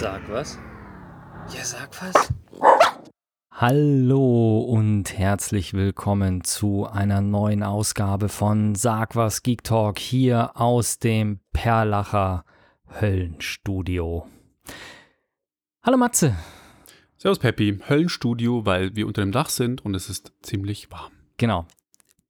Sag was? Ja, sag was. Hallo und herzlich willkommen zu einer neuen Ausgabe von Sag was Geek Talk hier aus dem Perlacher Höllenstudio. Hallo Matze. Servus Peppi, Höllenstudio, weil wir unter dem Dach sind und es ist ziemlich warm. Genau.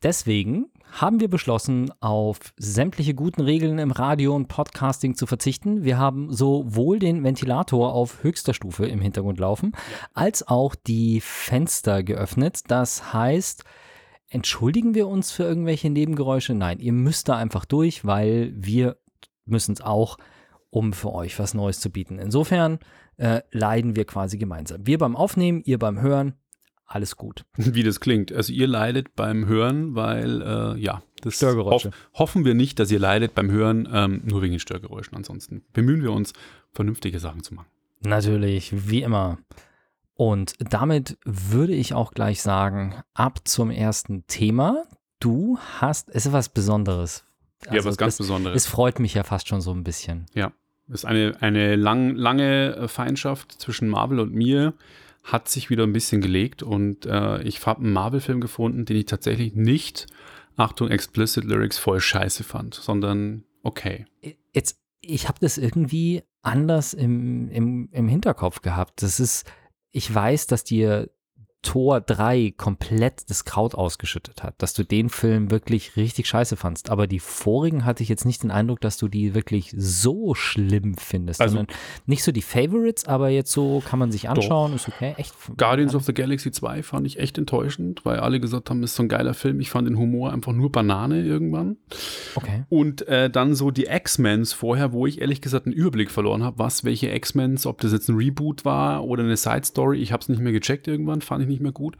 Deswegen haben wir beschlossen, auf sämtliche guten Regeln im Radio und Podcasting zu verzichten. Wir haben sowohl den Ventilator auf höchster Stufe im Hintergrund laufen, als auch die Fenster geöffnet. Das heißt, entschuldigen wir uns für irgendwelche Nebengeräusche? Nein, ihr müsst da einfach durch, weil wir müssen es auch, um für euch was Neues zu bieten. Insofern äh, leiden wir quasi gemeinsam. Wir beim Aufnehmen, ihr beim Hören alles gut. Wie das klingt. Also ihr leidet beim Hören, weil, äh, ja, das Störgeräusche. Hoff, hoffen wir nicht, dass ihr leidet beim Hören, ähm, nur wegen den Störgeräuschen. Ansonsten bemühen wir uns, vernünftige Sachen zu machen. Natürlich, wie immer. Und damit würde ich auch gleich sagen, ab zum ersten Thema. Du hast, es ist was Besonderes. Also ja, was ganz das, Besonderes. Es freut mich ja fast schon so ein bisschen. Ja, es ist eine, eine lang, lange Feindschaft zwischen Marvel und mir hat sich wieder ein bisschen gelegt und äh, ich habe einen Marvel-Film gefunden, den ich tatsächlich nicht, Achtung, Explicit Lyrics, voll scheiße fand, sondern okay. Jetzt, ich habe das irgendwie anders im, im, im Hinterkopf gehabt. Das ist, ich weiß, dass dir Tor 3 komplett das Kraut ausgeschüttet hat, dass du den Film wirklich richtig scheiße fandst. Aber die vorigen hatte ich jetzt nicht den Eindruck, dass du die wirklich so schlimm findest, also, nicht so die Favorites, aber jetzt so kann man sich anschauen, doch. ist okay. Echt. Guardians of the Galaxy 2 fand ich echt enttäuschend, weil alle gesagt haben, ist so ein geiler Film. Ich fand den Humor einfach nur Banane irgendwann. Okay. Und äh, dann so die X-Mens vorher, wo ich ehrlich gesagt einen Überblick verloren habe, was, welche X-Mens, ob das jetzt ein Reboot war oder eine Side-Story. Ich habe es nicht mehr gecheckt irgendwann, fand ich nicht mehr gut.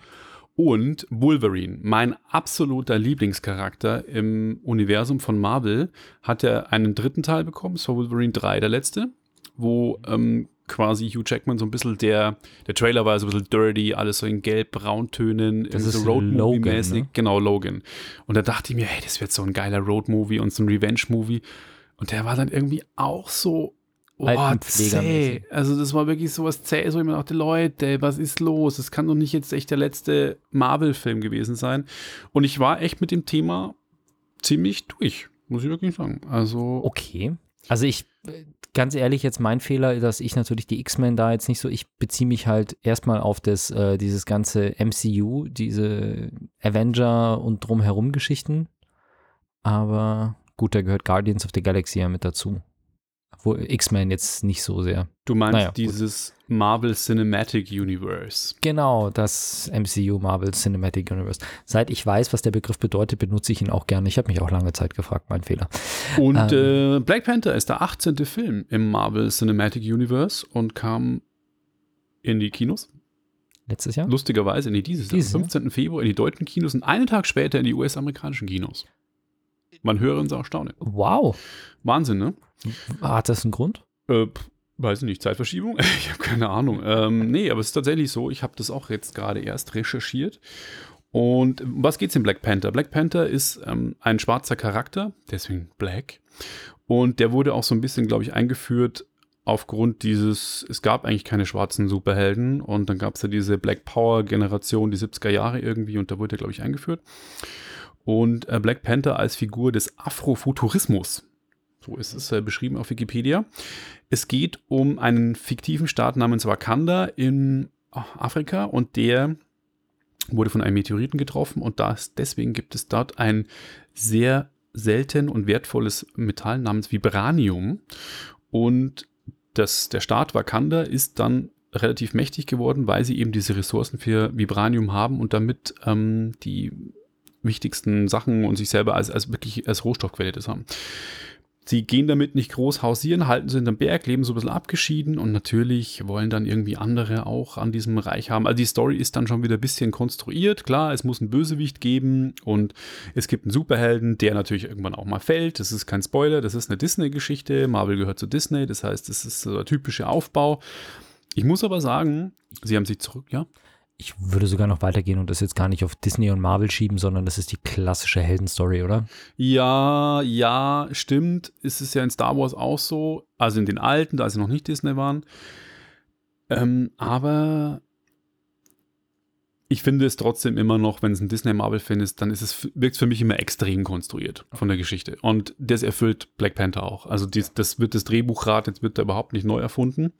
Und Wolverine, mein absoluter Lieblingscharakter im Universum von Marvel, hat ja einen dritten Teil bekommen, es war Wolverine 3, der letzte, wo ähm, quasi Hugh Jackman so ein bisschen der, der Trailer war so ein bisschen dirty, alles so in gelb-brauntönen, das ist so Road-Movie-mäßig. Ne? Genau, Logan. Und da dachte ich mir, hey, das wird so ein geiler Road-Movie und so ein Revenge-Movie. Und der war dann irgendwie auch so Oh, zäh. Also das war wirklich sowas zäh, so ich mir dachte, Leute, was ist los? Das kann doch nicht jetzt echt der letzte Marvel-Film gewesen sein. Und ich war echt mit dem Thema ziemlich durch, muss ich wirklich sagen. Also okay. Also ich, ganz ehrlich, jetzt mein Fehler, dass ich natürlich die X-Men da jetzt nicht so, ich beziehe mich halt erstmal auf das, äh, dieses ganze MCU, diese Avenger und drumherum Geschichten. Aber gut, da gehört Guardians of the Galaxy ja mit dazu wo X-Men jetzt nicht so sehr. Du meinst naja, dieses gut. Marvel Cinematic Universe. Genau, das MCU Marvel Cinematic Universe. Seit ich weiß, was der Begriff bedeutet, benutze ich ihn auch gerne. Ich habe mich auch lange Zeit gefragt, mein Fehler. Und ähm, äh, Black Panther ist der 18. Film im Marvel Cinematic Universe und kam in die Kinos. Letztes Jahr? Lustigerweise, nee, dieses, dieses Jahr. Am 15. Februar in die deutschen Kinos und einen Tag später in die US-amerikanischen Kinos. Man höre und sah staune. Wow. Wahnsinn, ne? Hat das einen Grund? Äh, weiß ich nicht, Zeitverschiebung? ich habe keine Ahnung. Ähm, nee, aber es ist tatsächlich so, ich habe das auch jetzt gerade erst recherchiert. Und um was geht's in Black Panther? Black Panther ist ähm, ein schwarzer Charakter, deswegen Black. Und der wurde auch so ein bisschen, glaube ich, eingeführt aufgrund dieses, es gab eigentlich keine schwarzen Superhelden und dann gab es ja diese Black Power Generation, die 70er Jahre irgendwie und da wurde er, glaube ich, eingeführt. Und äh, Black Panther als Figur des Afrofuturismus so ist es äh, beschrieben auf Wikipedia. Es geht um einen fiktiven Staat namens Wakanda in Afrika und der wurde von einem Meteoriten getroffen und das, deswegen gibt es dort ein sehr selten und wertvolles Metall namens Vibranium. Und das, der Staat Wakanda ist dann relativ mächtig geworden, weil sie eben diese Ressourcen für Vibranium haben und damit ähm, die wichtigsten Sachen und sich selber als, als wirklich als Rohstoffquelle das haben. Sie gehen damit nicht groß hausieren, halten sie in den Berg, leben so ein bisschen abgeschieden und natürlich wollen dann irgendwie andere auch an diesem Reich haben. Also die Story ist dann schon wieder ein bisschen konstruiert. Klar, es muss einen Bösewicht geben und es gibt einen Superhelden, der natürlich irgendwann auch mal fällt. Das ist kein Spoiler, das ist eine Disney-Geschichte. Marvel gehört zu Disney, das heißt, das ist so der typische Aufbau. Ich muss aber sagen, sie haben sich zurück, ja? Ich würde sogar noch weitergehen und das jetzt gar nicht auf Disney und Marvel schieben, sondern das ist die klassische Heldenstory, oder? Ja, ja, stimmt. Ist es ja in Star Wars auch so. Also in den alten, da sie noch nicht Disney waren. Ähm, aber ich finde es trotzdem immer noch, wenn es ein Disney-Marvel-Film ist, dann ist es, wirkt es für mich immer extrem konstruiert von der Geschichte. Und das erfüllt Black Panther auch. Also dies, das wird das Drehbuchrad, jetzt wird da überhaupt nicht neu erfunden.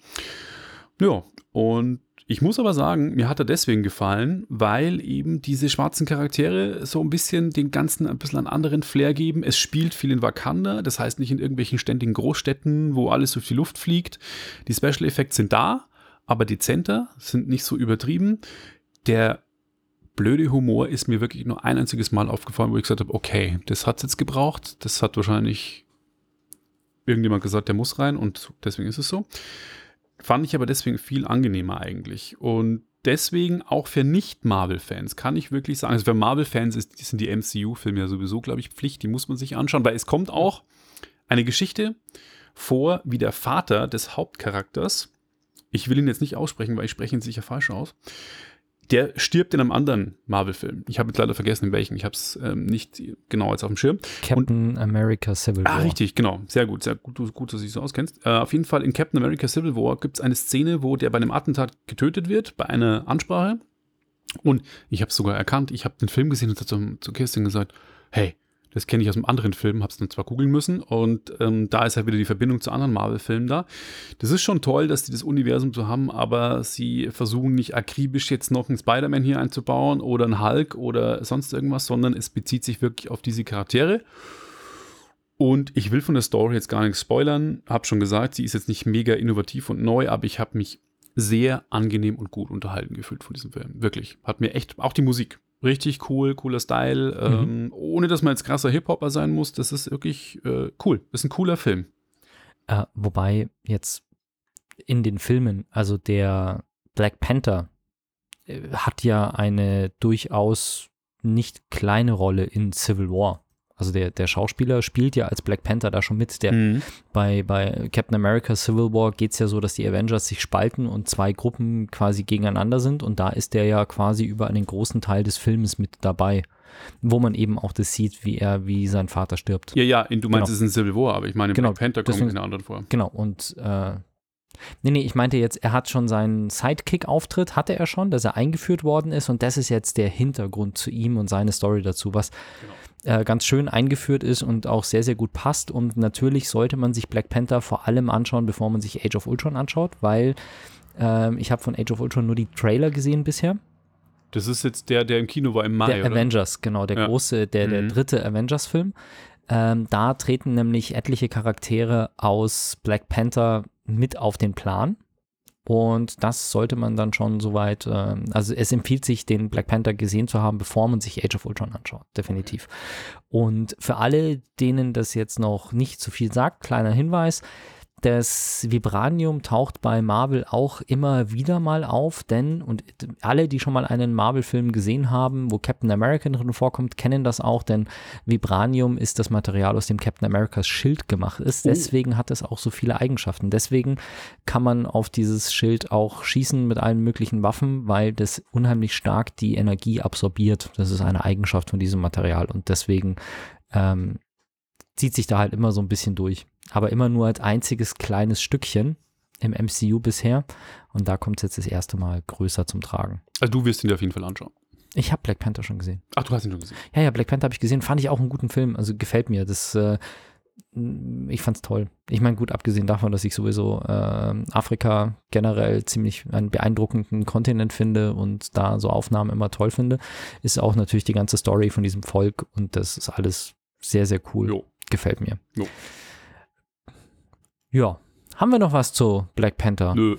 Ja, und ich muss aber sagen, mir hat er deswegen gefallen, weil eben diese schwarzen Charaktere so ein bisschen den ganzen ein bisschen einen anderen Flair geben. Es spielt viel in Wakanda, das heißt nicht in irgendwelchen ständigen Großstädten, wo alles durch die Luft fliegt. Die Special Effects sind da, aber dezenter, sind nicht so übertrieben der blöde Humor ist mir wirklich nur ein einziges Mal aufgefallen, wo ich gesagt habe, okay, das hat es jetzt gebraucht. Das hat wahrscheinlich irgendjemand gesagt, der muss rein und deswegen ist es so. Fand ich aber deswegen viel angenehmer eigentlich. Und deswegen auch für Nicht-Marvel-Fans kann ich wirklich sagen, also für Marvel-Fans sind die MCU-Filme ja sowieso, glaube ich, Pflicht, die muss man sich anschauen, weil es kommt auch eine Geschichte vor, wie der Vater des Hauptcharakters, ich will ihn jetzt nicht aussprechen, weil ich spreche ihn sicher falsch aus, der stirbt in einem anderen Marvel-Film. Ich habe jetzt leider vergessen, in welchem. Ich habe es ähm, nicht genau als auf dem Schirm. Captain Und, America Civil ah, War. Ah, richtig, genau. Sehr gut, sehr gut, gut dass du dich so auskennst. Äh, auf jeden Fall in Captain America Civil War gibt es eine Szene, wo der bei einem Attentat getötet wird, bei einer Ansprache. Und ich habe es sogar erkannt. Ich habe den Film gesehen und zu, zu Kirstin gesagt, hey, das kenne ich aus einem anderen Film, habe es dann zwar googeln müssen und ähm, da ist halt wieder die Verbindung zu anderen Marvel-Filmen da. Das ist schon toll, dass die das Universum so haben, aber sie versuchen nicht akribisch jetzt noch einen Spider-Man hier einzubauen oder einen Hulk oder sonst irgendwas, sondern es bezieht sich wirklich auf diese Charaktere. Und ich will von der Story jetzt gar nichts spoilern, habe schon gesagt, sie ist jetzt nicht mega innovativ und neu, aber ich habe mich sehr angenehm und gut unterhalten gefühlt von diesem Film. Wirklich. Hat mir echt, auch die Musik, Richtig cool, cooler Style, mhm. ähm, ohne dass man jetzt krasser Hip-Hopper sein muss. Das ist wirklich äh, cool. Das ist ein cooler Film. Äh, wobei jetzt in den Filmen, also der Black Panther äh, hat ja eine durchaus nicht kleine Rolle in Civil War. Also der, der Schauspieler spielt ja als Black Panther da schon mit. Der, mhm. bei, bei Captain America Civil War geht es ja so, dass die Avengers sich spalten und zwei Gruppen quasi gegeneinander sind. Und da ist der ja quasi über einen großen Teil des Films mit dabei. Wo man eben auch das sieht, wie er, wie sein Vater stirbt. Ja, ja, du meinst, genau. es ist ein Civil War, aber ich meine, genau. Black Panther kommt in der anderen vor. Genau, und äh, Nee, nee, ich meinte jetzt, er hat schon seinen Sidekick-Auftritt, hatte er schon, dass er eingeführt worden ist und das ist jetzt der Hintergrund zu ihm und seine Story dazu, was genau äh, ganz schön eingeführt ist und auch sehr, sehr gut passt. Und natürlich sollte man sich Black Panther vor allem anschauen, bevor man sich Age of Ultron anschaut, weil äh, ich habe von Age of Ultron nur die Trailer gesehen bisher. Das ist jetzt der, der im Kino war im Mai. Der oder? Avengers, genau, der ja. große, der, der mhm. dritte Avengers-Film. Ähm, da treten nämlich etliche Charaktere aus Black Panther mit auf den Plan. Und das sollte man dann schon soweit, äh, also es empfiehlt sich, den Black Panther gesehen zu haben, bevor man sich Age of Ultron anschaut, definitiv. Und für alle, denen das jetzt noch nicht zu viel sagt, kleiner Hinweis, das Vibranium taucht bei Marvel auch immer wieder mal auf, denn, und alle, die schon mal einen Marvel-Film gesehen haben, wo Captain America drin vorkommt, kennen das auch, denn Vibranium ist das Material, aus dem Captain Americas Schild gemacht ist. Oh. Deswegen hat es auch so viele Eigenschaften. Deswegen kann man auf dieses Schild auch schießen mit allen möglichen Waffen, weil das unheimlich stark die Energie absorbiert. Das ist eine Eigenschaft von diesem Material und deswegen ähm, zieht sich da halt immer so ein bisschen durch aber immer nur als einziges kleines Stückchen im MCU bisher. Und da kommt es jetzt das erste Mal größer zum Tragen. Also du wirst ihn dir auf jeden Fall anschauen. Ich habe Black Panther schon gesehen. Ach, du hast ihn schon gesehen? Ja, ja, Black Panther habe ich gesehen. Fand ich auch einen guten Film. Also gefällt mir. Das, äh, ich fand's toll. Ich meine, gut, abgesehen davon, dass ich sowieso äh, Afrika generell ziemlich einen beeindruckenden Kontinent finde und da so Aufnahmen immer toll finde, ist auch natürlich die ganze Story von diesem Volk und das ist alles sehr, sehr cool. Jo. Gefällt mir. Jo. Ja. Haben wir noch was zu Black Panther? Nö.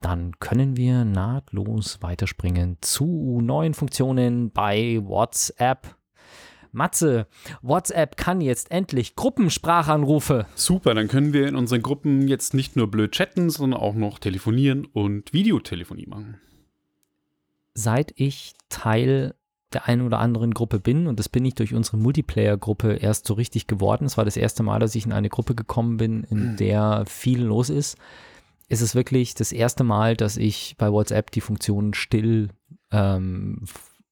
Dann können wir nahtlos weiterspringen zu neuen Funktionen bei WhatsApp. Matze, WhatsApp kann jetzt endlich Gruppensprachanrufe. Super, dann können wir in unseren Gruppen jetzt nicht nur blöd chatten, sondern auch noch telefonieren und Videotelefonie machen. Seit ich Teil der einen oder anderen Gruppe bin und das bin ich durch unsere Multiplayer-Gruppe erst so richtig geworden. Es war das erste Mal, dass ich in eine Gruppe gekommen bin, in mhm. der viel los ist. ist es wirklich das erste Mal, dass ich bei WhatsApp die Funktion still ähm,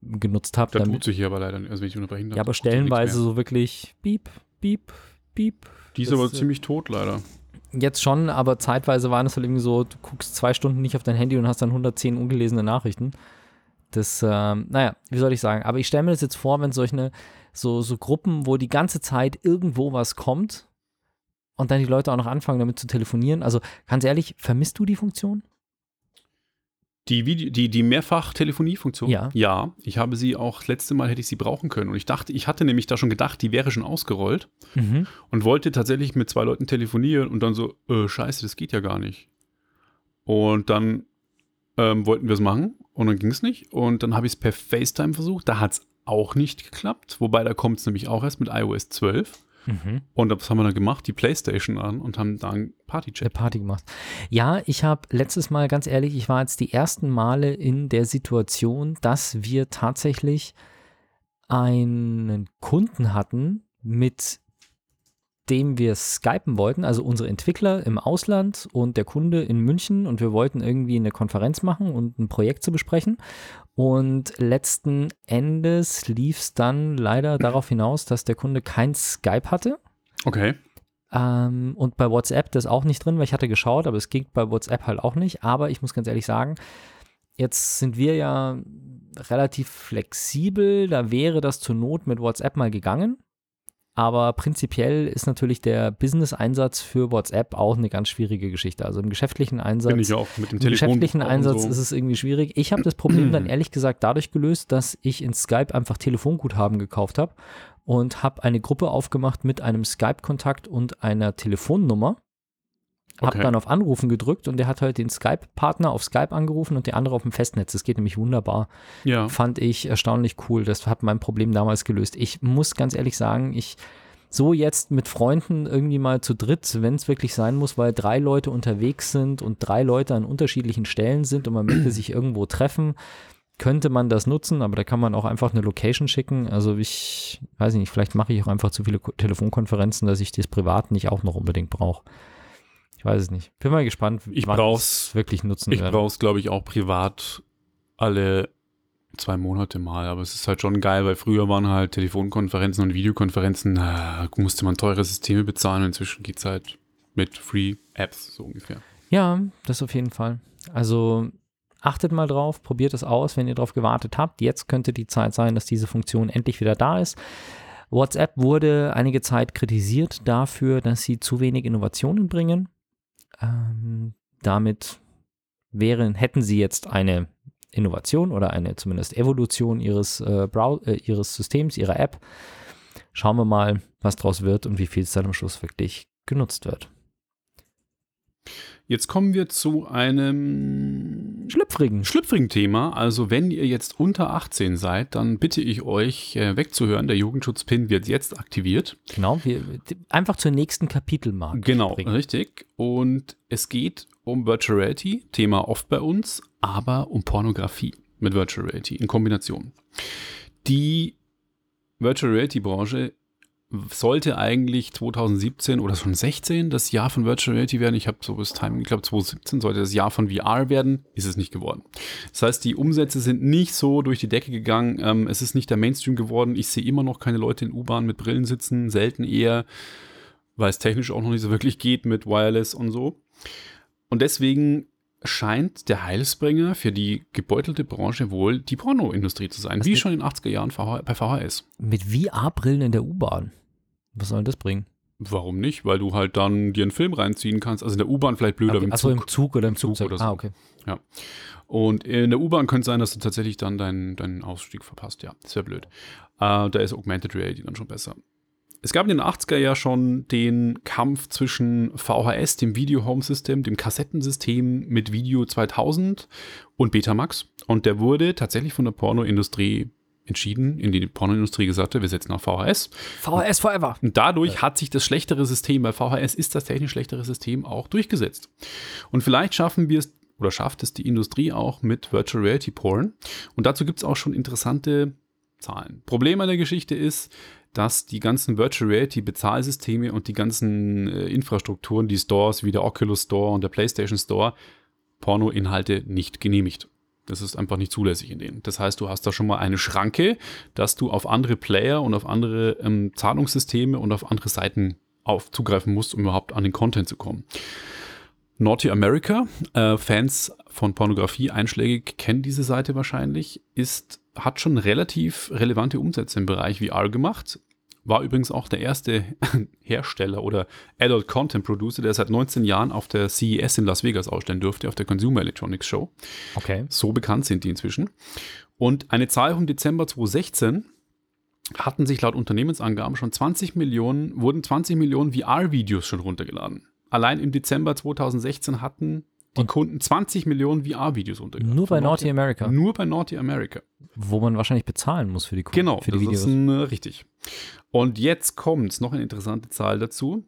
genutzt habe. Da tut sich hier aber leider nicht, also wenn ich unterbrechen darf, Ja, aber stellenweise so wirklich piep, piep, piep. Die ist Das, aber äh, ziemlich tot leider. Jetzt schon, aber zeitweise waren es halt irgendwie so, du guckst zwei Stunden nicht auf dein Handy und hast dann 110 ungelesene Nachrichten. Das, ähm, naja, wie soll ich sagen? Aber ich stelle mir das jetzt vor, wenn solche so, so Gruppen, wo die ganze Zeit irgendwo was kommt und dann die Leute auch noch anfangen, damit zu telefonieren. Also ganz ehrlich, vermisst du die Funktion? Die, Video, die, die Mehrfach-Telefonie-Funktion? Ja. Ja, ich habe sie auch, das letzte Mal hätte ich sie brauchen können. Und ich dachte, ich hatte nämlich da schon gedacht, die wäre schon ausgerollt Mhm. und wollte tatsächlich mit zwei Leuten telefonieren und dann so, äh, scheiße, das geht ja gar nicht. Und dann ähm, wollten wir es machen und dann ging es nicht. Und dann habe ich es per FaceTime versucht. Da hat es auch nicht geklappt. Wobei da kommt es nämlich auch erst mit iOS 12. Mhm. Und was haben wir dann gemacht? Die Playstation an und haben da einen Eine Party-Chat. Party gemacht. Ja, ich habe letztes Mal, ganz ehrlich, ich war jetzt die ersten Male in der Situation, dass wir tatsächlich einen Kunden hatten, mit dem wir skypen wollten, also unsere Entwickler im Ausland und der Kunde in München und wir wollten irgendwie eine Konferenz machen und ein Projekt zu besprechen. Und letzten Endes lief es dann leider darauf hinaus, dass der Kunde kein Skype hatte. Okay. Ähm, und bei WhatsApp das auch nicht drin, weil ich hatte geschaut, aber es ging bei WhatsApp halt auch nicht. Aber ich muss ganz ehrlich sagen, jetzt sind wir ja relativ flexibel. Da wäre das zur Not mit WhatsApp mal gegangen. Aber prinzipiell ist natürlich der Business-Einsatz für WhatsApp auch eine ganz schwierige Geschichte. Also im geschäftlichen Einsatz. Bin ich auch mit dem Im Telefon. geschäftlichen und Einsatz so. ist es irgendwie schwierig. Ich habe das Problem dann ehrlich gesagt dadurch gelöst, dass ich in Skype einfach Telefonguthaben gekauft habe und habe eine Gruppe aufgemacht mit einem Skype-Kontakt und einer Telefonnummer. Habe Okay. dann auf Anrufen gedrückt und der hat halt den Skype-Partner auf Skype angerufen und der andere auf dem Festnetz. Das geht nämlich wunderbar. Ja. Fand ich erstaunlich cool. Das hat mein Problem damals gelöst. Ich muss ganz ehrlich sagen, ich so jetzt mit Freunden irgendwie mal zu dritt, wenn es wirklich sein muss, weil drei Leute unterwegs sind und drei Leute an unterschiedlichen Stellen sind und man möchte sich irgendwo treffen, könnte man das nutzen, aber da kann man auch einfach eine Location schicken. Also ich weiß nicht, vielleicht mache ich auch einfach zu viele Ko- Telefonkonferenzen, dass ich das privat nicht auch noch unbedingt brauche. Ich weiß es nicht. Bin mal gespannt, Ich wann brauch's- wirklich nutzen Ich brauche es, glaube ich, auch privat alle zwei Monate mal. Aber es ist halt schon geil, weil früher waren halt Telefonkonferenzen und Videokonferenzen, da musste man teure Systeme bezahlen. Und inzwischen geht es halt mit Free Apps, so ungefähr. Ja, das auf jeden Fall. Also achtet mal drauf, probiert es aus, wenn ihr darauf gewartet habt. Jetzt könnte die Zeit sein, dass diese Funktion endlich wieder da ist. WhatsApp wurde einige Zeit kritisiert dafür, dass sie zu wenig Innovationen bringen. Ähm, damit wären, hätten sie jetzt eine Innovation oder eine zumindest Evolution ihres, äh, äh, ihres Systems, ihrer App. Schauen wir mal, was draus wird und wie viel es dann am Schluss wirklich genutzt wird. Jetzt kommen wir zu einem Schlüpfrigen. schlüpfrigen Thema. Also wenn ihr jetzt unter 18 seid, dann bitte ich euch äh, wegzuhören. Der Jugendschutzpin wird jetzt aktiviert. Genau, wir einfach zur nächsten Kapitelmarke. Genau, springen. richtig. Und es geht um Virtual Reality, Thema oft bei uns, aber um Pornografie mit Virtual Reality in Kombination. Die Virtual Reality Branche sollte eigentlich 2017 oder schon 16 das Jahr von Virtual Reality werden. Ich habe so das Timing, ich glaube 2017 sollte das Jahr von VR werden, ist es nicht geworden. Das heißt, die Umsätze sind nicht so durch die Decke gegangen. Ähm, es ist nicht der Mainstream geworden. Ich sehe immer noch keine Leute in U-Bahn mit Brillen sitzen, selten eher, weil es technisch auch noch nicht so wirklich geht mit Wireless und so. Und deswegen scheint der Heilsbringer für die gebeutelte Branche wohl die Pornoindustrie zu sein, Was wie schon in den 80er Jahren bei VHS. Mit VR-Brillen in der U-Bahn. Was soll denn das bringen? Warum nicht? Weil du halt dann dir einen Film reinziehen kannst. Also in der U-Bahn vielleicht blöder, Okay, im Achso, Zug. im Zug oder im Zug Zug. oder so. Ah, okay. Und in der U-Bahn könnte es sein, dass du tatsächlich dann deinen, deinen Ausstieg verpasst. Ja, das wäre blöd. Äh, da ist Augmented Reality dann schon besser. Es gab in den 80er ja schon den Kampf zwischen VHS, dem Video Home System, dem Kassettensystem mit Video 2000 und Betamax. Und der wurde tatsächlich von der Pornoindustrie entschieden, in die Pornoindustrie gesagt hat, wir setzen auf VHS. VHS Forever. Und dadurch hat sich das schlechtere System, bei VHS ist das technisch schlechtere System auch durchgesetzt. Und vielleicht schaffen wir es, oder schafft es die Industrie auch mit Virtual Reality Porn. Und dazu gibt es auch schon interessante Zahlen. Problem an der Geschichte ist, dass die ganzen Virtual Reality Bezahlsysteme und die ganzen äh, Infrastrukturen, die Stores wie der Oculus Store und der PlayStation Store, Pornoinhalte nicht genehmigt. Das ist einfach nicht zulässig in denen. Das heißt, du hast da schon mal eine Schranke, dass du auf andere Player und auf andere ähm, Zahlungssysteme und auf andere Seiten auf zugreifen musst, um überhaupt an den Content zu kommen. Naughty America, äh, Fans von Pornografie einschlägig kennen diese Seite wahrscheinlich, ist, hat schon relativ relevante Umsätze im Bereich VR gemacht. War übrigens auch der erste Hersteller oder Adult Content Producer, der seit 19 Jahren auf der CES in Las Vegas ausstellen durfte, auf der Consumer Electronics Show. Okay. So bekannt sind die inzwischen. Und eine Zahl vom Dezember 2016 hatten sich laut Unternehmensangaben schon 20 Millionen, wurden 20 Millionen VR-Videos schon runtergeladen. Allein im Dezember 2016 hatten die Und- Kunden 20 Millionen VR-Videos runtergeladen. Nur bei Naughty America, Nur bei Naughty America. wo man wahrscheinlich bezahlen muss für die, Kunden- Genau, für die das Videos. ist ein, äh, richtig. Und jetzt kommt noch eine interessante Zahl dazu.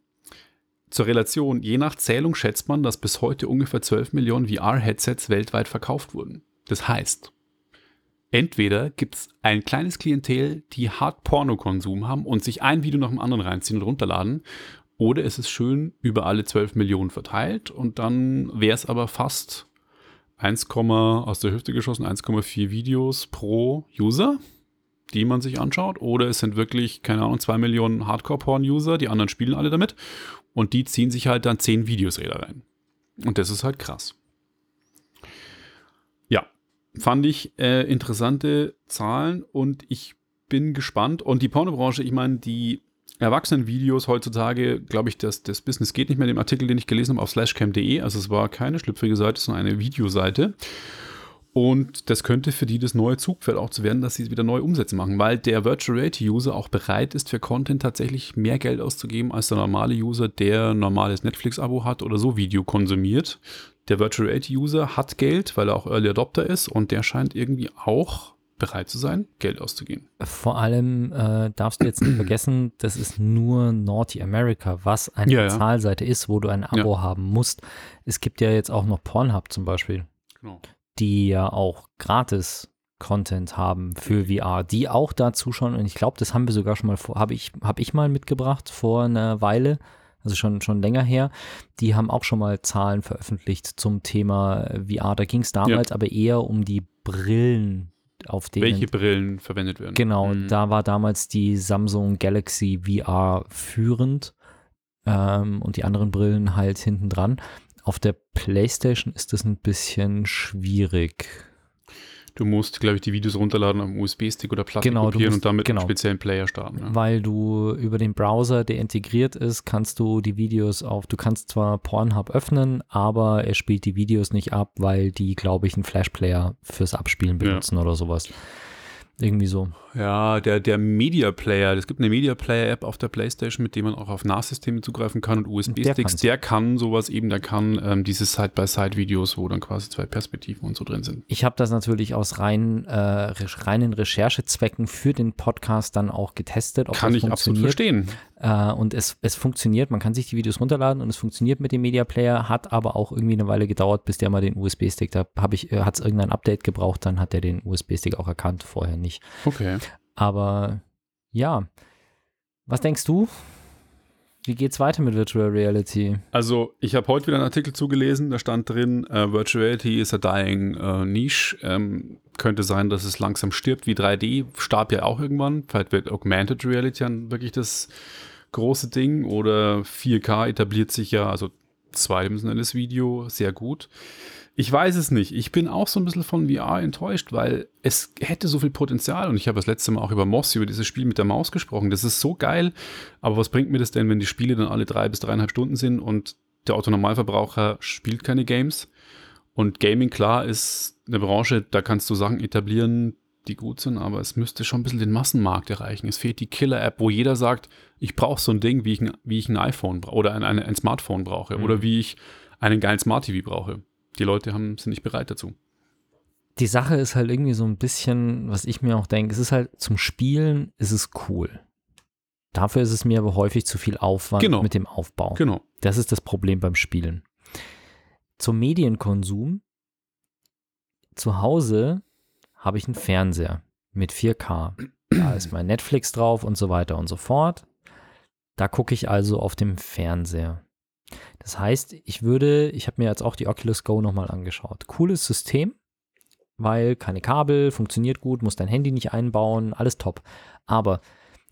Zur Relation, je nach Zählung schätzt man, dass bis heute ungefähr 12 Millionen VR-Headsets weltweit verkauft wurden. Das heißt, entweder gibt es ein kleines Klientel, die hart Pornokonsum haben und sich ein Video nach dem anderen reinziehen und runterladen, oder es ist schön über alle 12 Millionen verteilt und dann wäre es aber fast 1, aus der Hüfte geschossen, 1,4 Videos pro User die man sich anschaut, oder es sind wirklich, keine Ahnung, zwei Millionen Hardcore-Porn-User, die anderen spielen alle damit und die ziehen sich halt dann zehn Videosräder rein. Und das ist halt krass. Ja, fand ich äh, interessante Zahlen und ich bin gespannt. Und die Pornobranche, ich meine, die Erwachsenenvideos heutzutage, glaube ich, das, das Business geht nicht mehr. Dem Artikel, den ich gelesen habe auf slashcam.de, also es war keine schlüpfrige Seite, sondern eine Videoseite. Und das könnte für die das neue Zugpferd auch zu werden, dass sie wieder neue Umsätze machen, weil der Virtual Reality User auch bereit ist, für Content tatsächlich mehr Geld auszugeben als der normale User, der normales Netflix-Abo hat oder so Video konsumiert. Der Virtual Reality User hat Geld, weil er auch Early Adopter ist und der scheint irgendwie auch bereit zu sein, Geld auszugeben. Vor allem äh, darfst du jetzt nicht vergessen, das ist nur Naughty America, was eine Ja, ja. Bezahlseite ist, wo du ein Abo haben musst. Es gibt ja jetzt auch noch Pornhub zum Beispiel, Genau. die ja auch gratis Content haben für VR, die auch da zuschauen. Und ich glaube, das haben wir sogar schon mal vor, habe ich, hab ich mal mitgebracht vor einer Weile, also schon, schon länger her. Die haben auch schon mal Zahlen veröffentlicht zum Thema VR. Da ging es damals aber eher um die Brillen, auf denen Welche Brillen verwendet werden. Genau, Mhm. da war damals die Samsung Galaxy VR führend ähm, und die anderen Brillen halt hinten dran. Auf der PlayStation ist das ein bisschen schwierig. Du musst, glaube ich, die Videos runterladen am USB-Stick oder Platte Genau, kopieren musst- und damit genau. einen speziellen Player starten. Ja. Weil du über den Browser, der integriert ist, kannst du die Videos auf, du kannst zwar Pornhub öffnen, aber er spielt die Videos nicht ab, weil die, glaube ich, einen Flash-Player fürs Abspielen Ja. benutzen oder sowas. Irgendwie so. Ja, der, der Media Player, es gibt eine Media Player App auf der PlayStation, mit dem man auch auf NAS-Systeme zugreifen kann und USB-Sticks. kann's. Der, kann sowas eben, der kann ähm, diese Side-by-Side-Videos, wo dann quasi zwei Perspektiven und so drin sind. Ich habe das natürlich aus rein, äh, re reinen Recherchezwecken für den Podcast dann auch getestet, ob kann ich absolut verstehen. Äh, und es, es funktioniert, man kann sich die Videos runterladen und es funktioniert mit dem Media Player, hat aber auch irgendwie eine Weile gedauert, bis der mal den USB-Stick, da habe ich, äh, hat es irgendein Update gebraucht, dann hat der den USB-Stick auch erkannt, vorher nicht. Okay. Aber ja, was denkst du? Wie geht's weiter mit Virtual Reality? Also, ich habe heute wieder einen Artikel zugelesen, da stand drin, äh, Virtual Reality is a dying äh, niche. Ähm, könnte sein, dass es langsam stirbt, wie 3D starb ja auch irgendwann. Vielleicht wird Augmented Reality dann wirklich das große Ding oder 4K etabliert sich ja, also zweidimensionales Video, sehr gut. Ich weiß es nicht. Ich bin auch so ein bisschen von VR enttäuscht, weil es hätte so viel Potenzial und ich habe das letzte Mal auch über Moss, über dieses Spiel mit der Maus gesprochen. Das ist so geil, aber was bringt mir das denn, wenn die Spiele dann alle drei bis dreieinhalb Stunden sind und der Autonormalverbraucher spielt keine Games? Und Gaming, klar, ist eine Branche, da kannst du Sachen etablieren, die gut sind, aber es müsste schon ein bisschen den Massenmarkt erreichen. Es fehlt die Killer-App, wo jeder sagt, ich brauche so ein Ding, wie ich ein, wie ich ein iPhone oder ein, ein, ein Smartphone brauche Mhm. oder wie ich einen geilen Smart-TV brauche. Die Leute haben, sind nicht bereit dazu. Die Sache ist halt irgendwie so ein bisschen, was ich mir auch denke, es ist halt zum Spielen ist es cool. Dafür ist es mir aber häufig zu viel Aufwand Genau. mit dem Aufbau. Genau. Das ist das Problem beim Spielen. Zum Medienkonsum. Zu Hause habe ich einen Fernseher mit 4K. da ist mein Netflix drauf und so weiter und so fort. Da gucke ich also auf dem Fernseher. Das heißt, ich würde, ich habe mir jetzt auch die Oculus Go nochmal angeschaut. Cooles System, weil keine Kabel, funktioniert gut, muss dein Handy nicht einbauen, alles top. Aber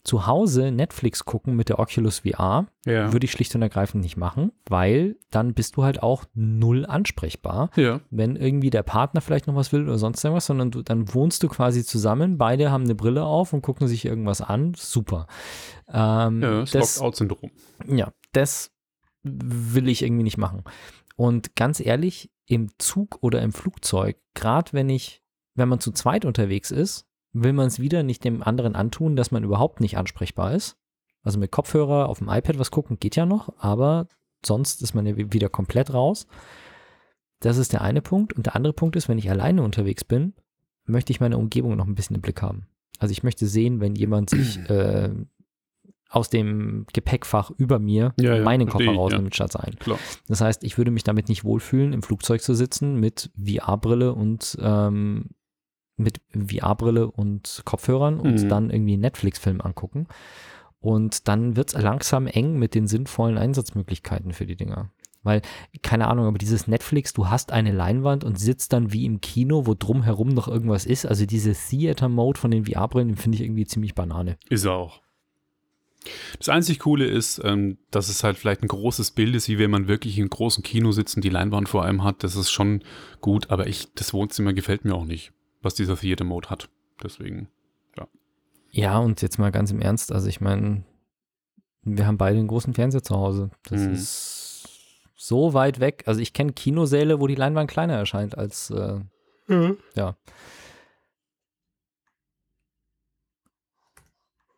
zu Hause Netflix gucken mit der Oculus VR Ja. würde ich schlicht und ergreifend nicht machen, weil dann bist du halt auch null ansprechbar. ja. Wenn irgendwie der Partner vielleicht noch was will oder sonst irgendwas, sondern du, dann wohnst du quasi zusammen, beide haben eine Brille auf und gucken sich irgendwas an. Super. Ähm, Ja, das, das, Lockout-Syndrom. ja, das will ich irgendwie nicht machen. Und ganz ehrlich, im Zug oder im Flugzeug, gerade wenn ich, wenn man zu zweit unterwegs ist, will man es wieder nicht dem anderen antun, dass man überhaupt nicht ansprechbar ist. Also mit Kopfhörer auf dem iPad was gucken geht ja noch, aber sonst ist man ja wi- wieder komplett raus. Das ist der eine Punkt. Und der andere Punkt ist, wenn ich alleine unterwegs bin, möchte ich meine Umgebung noch ein bisschen im Blick haben. Also ich möchte sehen, wenn jemand sich äh, aus dem Gepäckfach über mir Ja, ja, meinen verstehe Koffer ich, rausnimmt statt sein. Klar. Das heißt, ich würde mich damit nicht wohlfühlen, im Flugzeug zu sitzen mit VR-Brille und ähm, mit VR-Brille und Kopfhörern und Mhm. dann irgendwie einen Netflix-Film angucken. Und dann wird es langsam eng mit den sinnvollen Einsatzmöglichkeiten für die Dinger. Weil, keine Ahnung, aber dieses Netflix, du hast eine Leinwand und sitzt dann wie im Kino, wo drumherum noch irgendwas ist. Also diese Theater-Mode von den VR-Brillen, den finde ich irgendwie ziemlich Banane. Ist er auch. Das einzig Coole ist, ähm, dass es halt vielleicht ein großes Bild ist, wie wenn man wirklich im großen Kino sitzt und die Leinwand vor einem hat. Das ist schon gut, aber ich, das Wohnzimmer gefällt mir auch nicht, was dieser Theater Mode hat. Deswegen. Ja, und jetzt mal ganz im Ernst, also ich meine, wir haben beide einen großen Fernseher zu Hause. Das Mhm. ist so weit weg. Also ich kenne Kinosäle, wo die Leinwand kleiner erscheint als, äh, ja.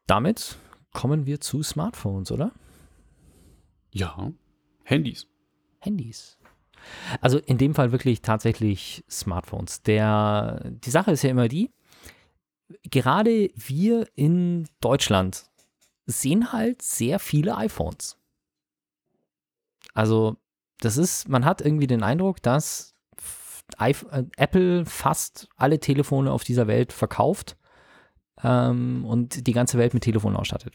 Damit kommen wir zu Smartphones, oder? Ja. Handys. Handys. Also in dem Fall wirklich tatsächlich Smartphones. Der, die Sache ist ja immer die, gerade wir in Deutschland sehen halt sehr viele iPhones. Also das ist, man hat irgendwie den Eindruck, dass äh, Apple fast alle Telefone auf dieser Welt verkauft ähm, und die ganze Welt mit Telefonen ausstattet.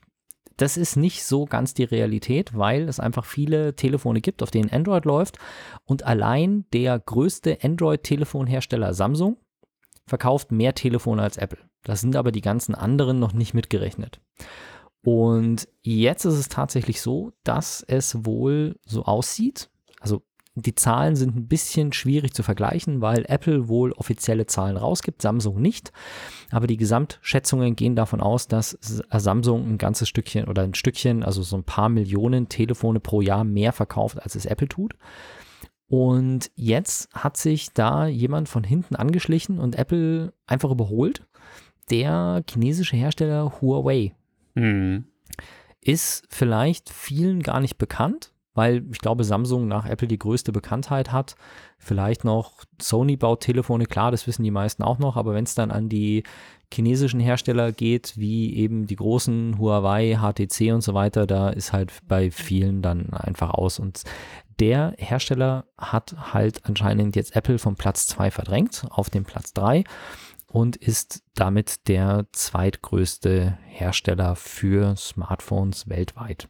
Das ist nicht so ganz die Realität, weil es einfach viele Telefone gibt, auf denen Android läuft und allein der größte Android-Telefonhersteller Samsung verkauft mehr Telefone als Apple. Das sind aber die ganzen anderen noch nicht mitgerechnet. Und jetzt ist es tatsächlich so, dass es wohl so aussieht. Also die Zahlen sind ein bisschen schwierig zu vergleichen, weil Apple wohl offizielle Zahlen rausgibt, Samsung nicht. Aber die Gesamtschätzungen gehen davon aus, dass S- Samsung ein ganzes Stückchen oder ein Stückchen, also so ein paar Millionen Telefone pro Jahr mehr verkauft, als es Apple tut. Und jetzt hat sich da jemand von hinten angeschlichen und Apple einfach überholt. Der chinesische Hersteller Huawei Mhm. ist vielleicht vielen gar nicht bekannt, weil ich glaube, Samsung nach Apple die größte Bekanntheit hat. Vielleicht noch Sony baut Telefone, klar, das wissen die meisten auch noch, aber wenn es dann an die chinesischen Hersteller geht, wie eben die großen Huawei, HTC und so weiter, da ist halt bei vielen dann einfach aus. Und der Hersteller hat halt anscheinend jetzt Apple vom Platz 2 verdrängt auf den Platz 3 und ist damit der zweitgrößte Hersteller für Smartphones weltweit.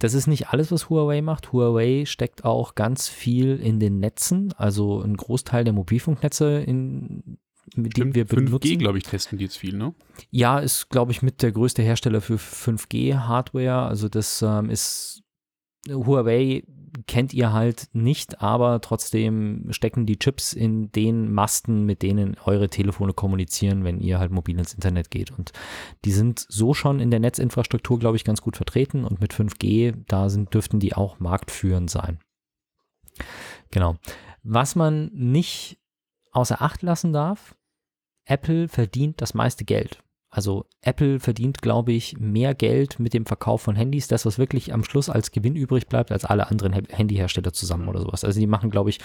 Das ist nicht alles, was Huawei macht. Huawei steckt auch ganz viel in den Netzen, also ein Großteil der Mobilfunknetze, in, mit denen wir 5G, benutzen. glaube ich, testen die jetzt viel, ne? Ja, ist, glaube ich, mit der größte Hersteller für 5G-Hardware. Also das ähm, ist Huawei kennt ihr halt nicht, aber trotzdem stecken die Chips in den Masten, mit denen eure Telefone kommunizieren, wenn ihr halt mobil ins Internet geht. Und die sind so schon in der Netzinfrastruktur, glaube ich, ganz gut vertreten. Und mit 5G, da sind, dürften die auch marktführend sein. Genau. Was man nicht außer Acht lassen darf, Apple verdient das meiste Geld. Also Apple verdient, glaube ich, mehr Geld mit dem Verkauf von Handys, das, was wirklich am Schluss als Gewinn übrig bleibt, als alle anderen He- Handyhersteller zusammen oder sowas. Also die machen, glaube ich,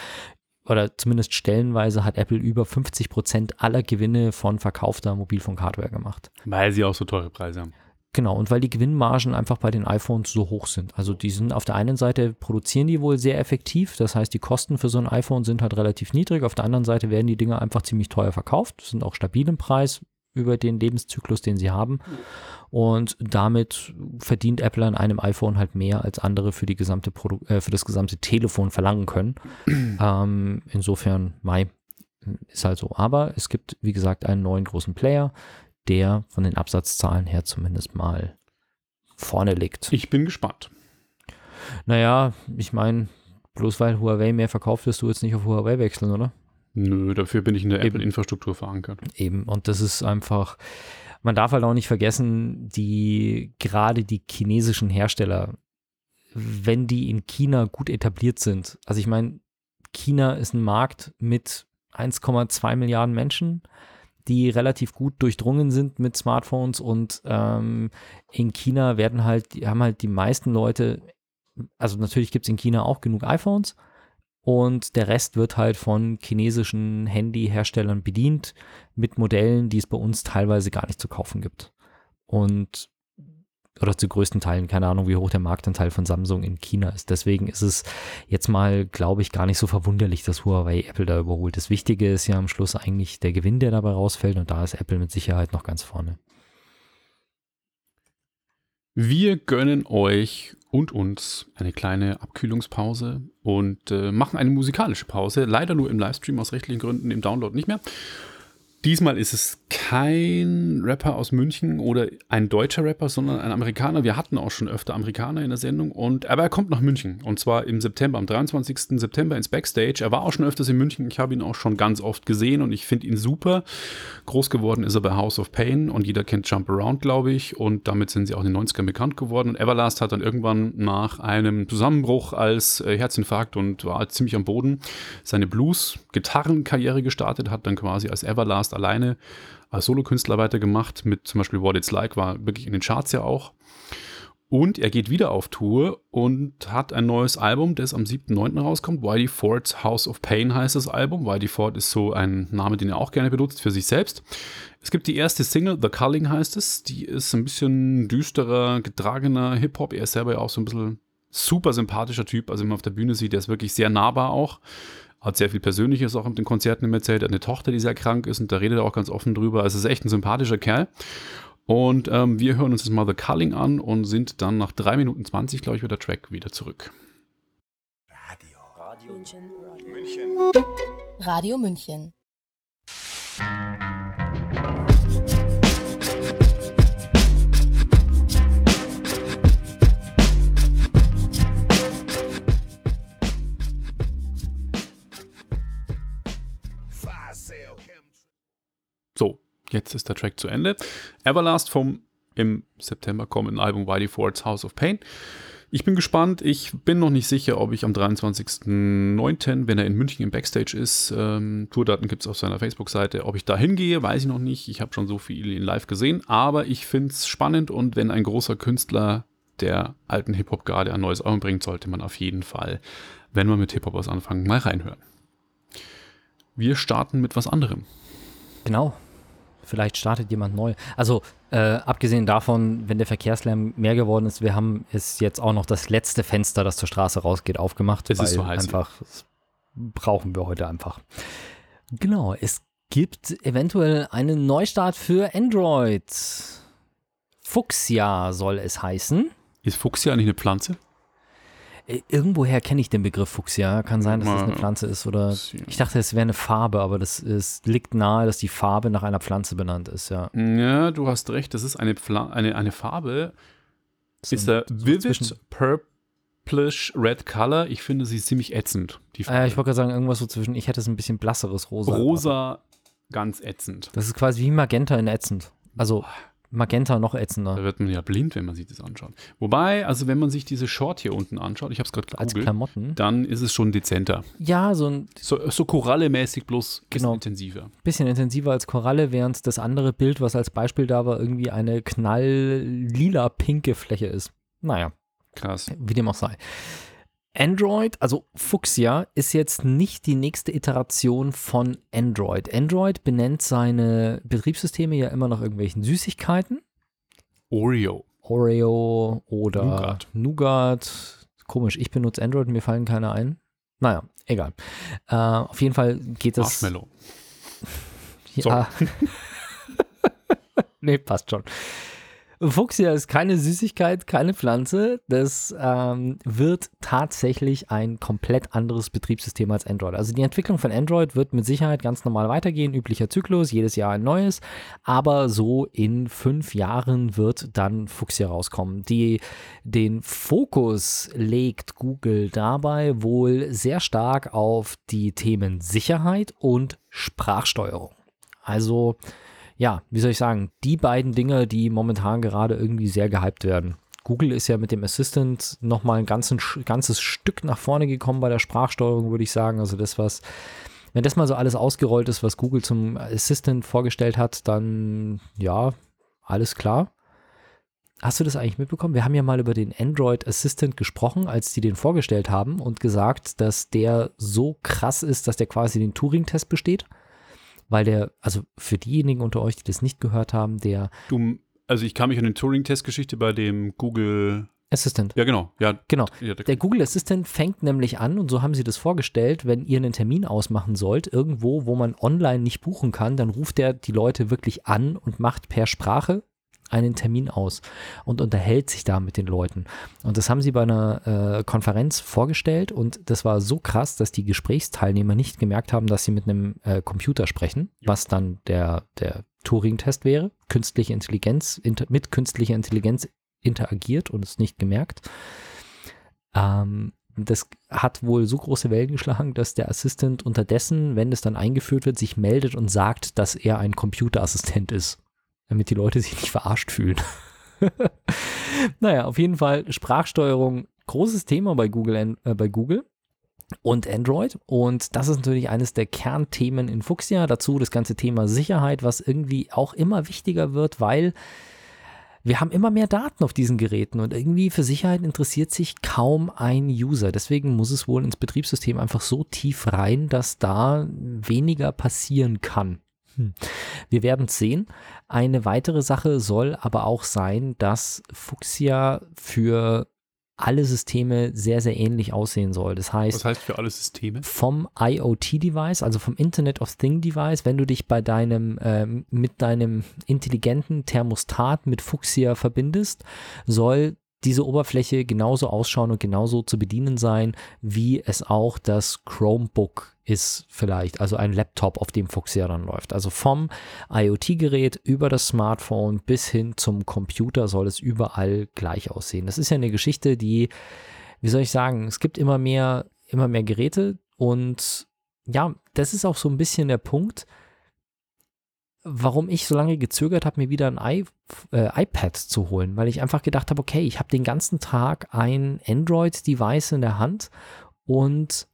oder zumindest stellenweise hat Apple über 50 Prozent aller Gewinne von verkaufter Mobilfunk-Hardware gemacht. Weil sie auch so teure Preise haben. Genau, und weil die Gewinnmargen einfach bei den iPhones so hoch sind. Also die sind auf der einen Seite produzieren die wohl sehr effektiv, das heißt, die Kosten für so ein iPhone sind halt relativ niedrig. Auf der anderen Seite werden die Dinger einfach ziemlich teuer verkauft, sind auch stabil im Preis, über den Lebenszyklus, den sie haben. Und damit verdient Apple an einem iPhone halt mehr, als andere für, die gesamte Produ äh, für das gesamte Telefon verlangen können. ähm, insofern, Mai ist halt so. Aber es gibt, wie gesagt, einen neuen großen Player, der von den Absatzzahlen her zumindest mal vorne liegt. Ich bin gespannt. Naja, ich meine, bloß weil Huawei mehr verkauft, wirst du jetzt nicht auf Huawei wechseln, oder? Nö, dafür bin ich in der. Apple-Infrastruktur verankert. Eben, und das ist einfach, man darf halt auch nicht vergessen, die, gerade die chinesischen Hersteller, wenn die in China gut etabliert sind, also ich meine, China ist ein Markt mit 1,2 Milliarden Menschen, die relativ gut durchdrungen sind mit Smartphones und ähm, in China werden halt, haben halt die meisten Leute, also natürlich gibt es in China auch genug iPhones und der Rest wird halt von chinesischen Handyherstellern bedient mit Modellen, die es bei uns teilweise gar nicht zu kaufen gibt. Und oder zu größten Teilen, keine Ahnung, wie hoch der Marktanteil von Samsung in China ist. Deswegen ist es jetzt mal, glaube ich, gar nicht so verwunderlich, dass Huawei Apple da überholt. Das Wichtige ist ja am Schluss eigentlich der Gewinn, der dabei rausfällt und da ist Apple mit Sicherheit noch ganz vorne. Wir gönnen euch und uns eine kleine Abkühlungspause und äh, machen eine musikalische Pause. Leider nur im Livestream aus rechtlichen Gründen, im Download nicht mehr. Diesmal ist es kein Rapper aus München oder ein deutscher Rapper, sondern ein Amerikaner. Wir hatten auch schon öfter Amerikaner in der Sendung, und, aber er kommt nach München und zwar im September, am 23. September ins Backstage. Er war auch schon öfters in München, ich habe ihn auch schon ganz oft gesehen und ich finde ihn super. Groß geworden ist er bei House of Pain und jeder kennt Jump Around, glaube ich, und damit sind sie auch in den 90ern bekannt geworden. Und Everlast hat dann irgendwann nach einem Zusammenbruch als äh, Herzinfarkt und war ziemlich am Boden seine Blues-Gitarrenkarriere gestartet, hat dann quasi als Everlast alleine als Solokünstler weitergemacht, mit zum Beispiel What It's Like, war wirklich in den Charts ja auch. Und er geht wieder auf Tour und hat ein neues Album, das am 7.9. rauskommt. Whitey Ford's House of Pain heißt das Album. Whitey Ford ist so ein Name, den er auch gerne benutzt für sich selbst. Es gibt die erste Single, The Culling heißt es. Die ist ein bisschen düsterer, getragener Hip-Hop. Er ist selber ja auch so ein bisschen super sympathischer Typ. Also, wenn man auf der Bühne sieht, der ist wirklich sehr nahbar auch. Hat sehr viel Persönliches auch mit den Konzerten immer erzählt. Er hat eine Tochter, die sehr krank ist und da redet er auch ganz offen drüber. Also, es ist echt ein sympathischer Kerl. Und ähm, wir hören uns jetzt mal The Culling an und sind dann nach 3 Minuten 20, glaube ich, wird der Track wieder zurück. München. Radio München. Jetzt ist der Track zu Ende. Everlast vom im September kommenden Album Whitey Ford's House of Pain. Ich bin gespannt. Ich bin noch nicht sicher, ob ich am 23.09., wenn er in München im Backstage ist, ähm, Tourdaten gibt es auf seiner Facebook-Seite, ob ich da hingehe, weiß ich noch nicht. Ich habe schon so viel in live gesehen, aber ich finde es spannend und wenn ein großer Künstler der alten Hip-Hop-Garde ein neues Album bringt, sollte man auf jeden Fall, wenn man mit Hip-Hop was anfangen, mal reinhören. Wir starten mit was anderem. Genau. Vielleicht startet jemand neu. Also, äh, abgesehen davon, wenn der Verkehrslärm mehr geworden ist, wir haben es jetzt auch noch das letzte Fenster, das zur Straße rausgeht, aufgemacht. Es ist so heiß. Einfach, das brauchen wir heute einfach. Genau, es gibt eventuell einen Neustart für Android. Fuchsia soll es heißen. Ist Fuchsia eigentlich eine Pflanze? Äh, Irgendwoher kenne ich den Begriff Fuchsia. Kann sein, dass das eine. Pflanze ist oder. Ich dachte, es wäre eine Farbe, aber das ist, liegt nahe, dass die Farbe nach einer Pflanze benannt ist, ja. Ja, du hast recht, das ist eine, Pfla eine, eine Farbe. So ist der so Vivid Purplish Red Color. Ich finde sie ziemlich ätzend. Die Farbe. Äh, ich wollte gerade sagen, irgendwas so zwischen, ich hätte es ein bisschen blasseres Rosa. Rosa, ganz ätzend. Das ist quasi wie Magenta in ätzend. Also Magenta noch ätzender. Da wird man ja blind, wenn man sich das anschaut. Wobei, also wenn man sich diese Short hier unten anschaut, ich habe es gerade Als gegoogelt, Klamotten. dann ist es schon dezenter. Ja, so ein So, so Koralle-mäßig bloß Genau. intensiver. bisschen intensiver als Koralle, während das andere Bild, was als Beispiel da war, irgendwie eine knall-lila-pinke Fläche ist. Naja. Krass. Wie dem auch sei. Android, also Fuchsia, ist jetzt nicht die nächste Iteration von Android. Android benennt seine Betriebssysteme ja immer nach irgendwelchen Süßigkeiten. Oreo. Oreo oder Nougat. Nougat. Komisch, ich benutze Android mir fallen keine ein. Naja, egal. Äh, auf jeden Fall geht das. Marshmallow. Ja, nee, passt schon. Fuchsia ist keine Süßigkeit, keine Pflanze. Das ähm, wird tatsächlich ein komplett anderes Betriebssystem als Android. Also die Entwicklung von Android wird mit Sicherheit ganz normal weitergehen, üblicher Zyklus, jedes Jahr ein neues. Aber so in fünf Jahren wird dann Fuchsia rauskommen. Die, den Fokus legt Google dabei wohl sehr stark auf die Themen Sicherheit und Sprachsteuerung. Also ja, wie soll ich sagen, die beiden Dinge, die momentan gerade irgendwie sehr gehypt werden. Google ist ja mit dem Assistant nochmal ein ganzen, ganzes Stück nach vorne gekommen bei der Sprachsteuerung, würde ich sagen. Also das, was, wenn das mal so alles ausgerollt ist, was Google zum Assistant vorgestellt hat, dann ja, alles klar. Hast du das eigentlich mitbekommen? Wir haben ja mal über den Android Assistant gesprochen, als die den vorgestellt haben und gesagt, dass der so krass ist, dass der quasi den Turing-Test besteht weil der, also für diejenigen unter euch, die das nicht gehört haben, der. Du, also ich kann mich an den Turing-Test-Geschichte bei dem Google Assistant. Ja, genau. Ja, genau. der Google Assistant fängt nämlich an, und so haben sie das vorgestellt, wenn ihr einen Termin ausmachen sollt, irgendwo, wo man online nicht buchen kann, dann ruft er die Leute wirklich an und macht per Sprache einen Termin aus und unterhält sich da mit den Leuten. Und das haben sie bei einer äh, Konferenz vorgestellt und das war so krass, dass die Gesprächsteilnehmer nicht gemerkt haben, dass sie mit einem äh, Computer sprechen, ja. was dann der, der Turing-Test wäre. Künstliche Intelligenz, inter, mit künstlicher Intelligenz interagiert und es nicht gemerkt. Ähm, das hat wohl so große Wellen geschlagen, dass der Assistent unterdessen, wenn es dann eingeführt wird, sich meldet und sagt, dass er ein Computerassistent ist damit die Leute sich nicht verarscht fühlen. naja, auf jeden Fall Sprachsteuerung, großes Thema bei Google, äh, bei Google und Android. Und das ist natürlich eines der Kernthemen in Fuchsia. Dazu das ganze Thema Sicherheit, was irgendwie auch immer wichtiger wird, weil wir haben immer mehr Daten auf diesen Geräten und irgendwie für Sicherheit interessiert sich kaum ein User. Deswegen muss es wohl ins Betriebssystem einfach so tief rein, dass da weniger passieren kann. Hm. Wir werden es sehen. Eine weitere Sache soll aber auch sein, dass Fuchsia für alle Systeme sehr, sehr ähnlich aussehen soll. Das heißt, Was heißt für alle Systeme? Vom IoT-Device, also vom Internet of Thing-Device, wenn du dich bei deinem, ähm, mit deinem intelligenten Thermostat mit Fuchsia verbindest, soll diese Oberfläche genauso ausschauen und genauso zu bedienen sein, wie es auch das Chromebook ist vielleicht, also ein Laptop, auf dem Fuchsia dann läuft. Also vom IoT-Gerät über das Smartphone bis hin zum Computer soll es überall gleich aussehen. Das ist ja eine Geschichte, die, wie soll ich sagen, es gibt immer mehr, immer mehr Geräte und ja, das ist auch so ein bisschen der Punkt, warum ich so lange gezögert habe, mir wieder ein I, äh, iPad zu holen, weil ich einfach gedacht habe, okay, ich habe den ganzen Tag ein Android-Device in der Hand und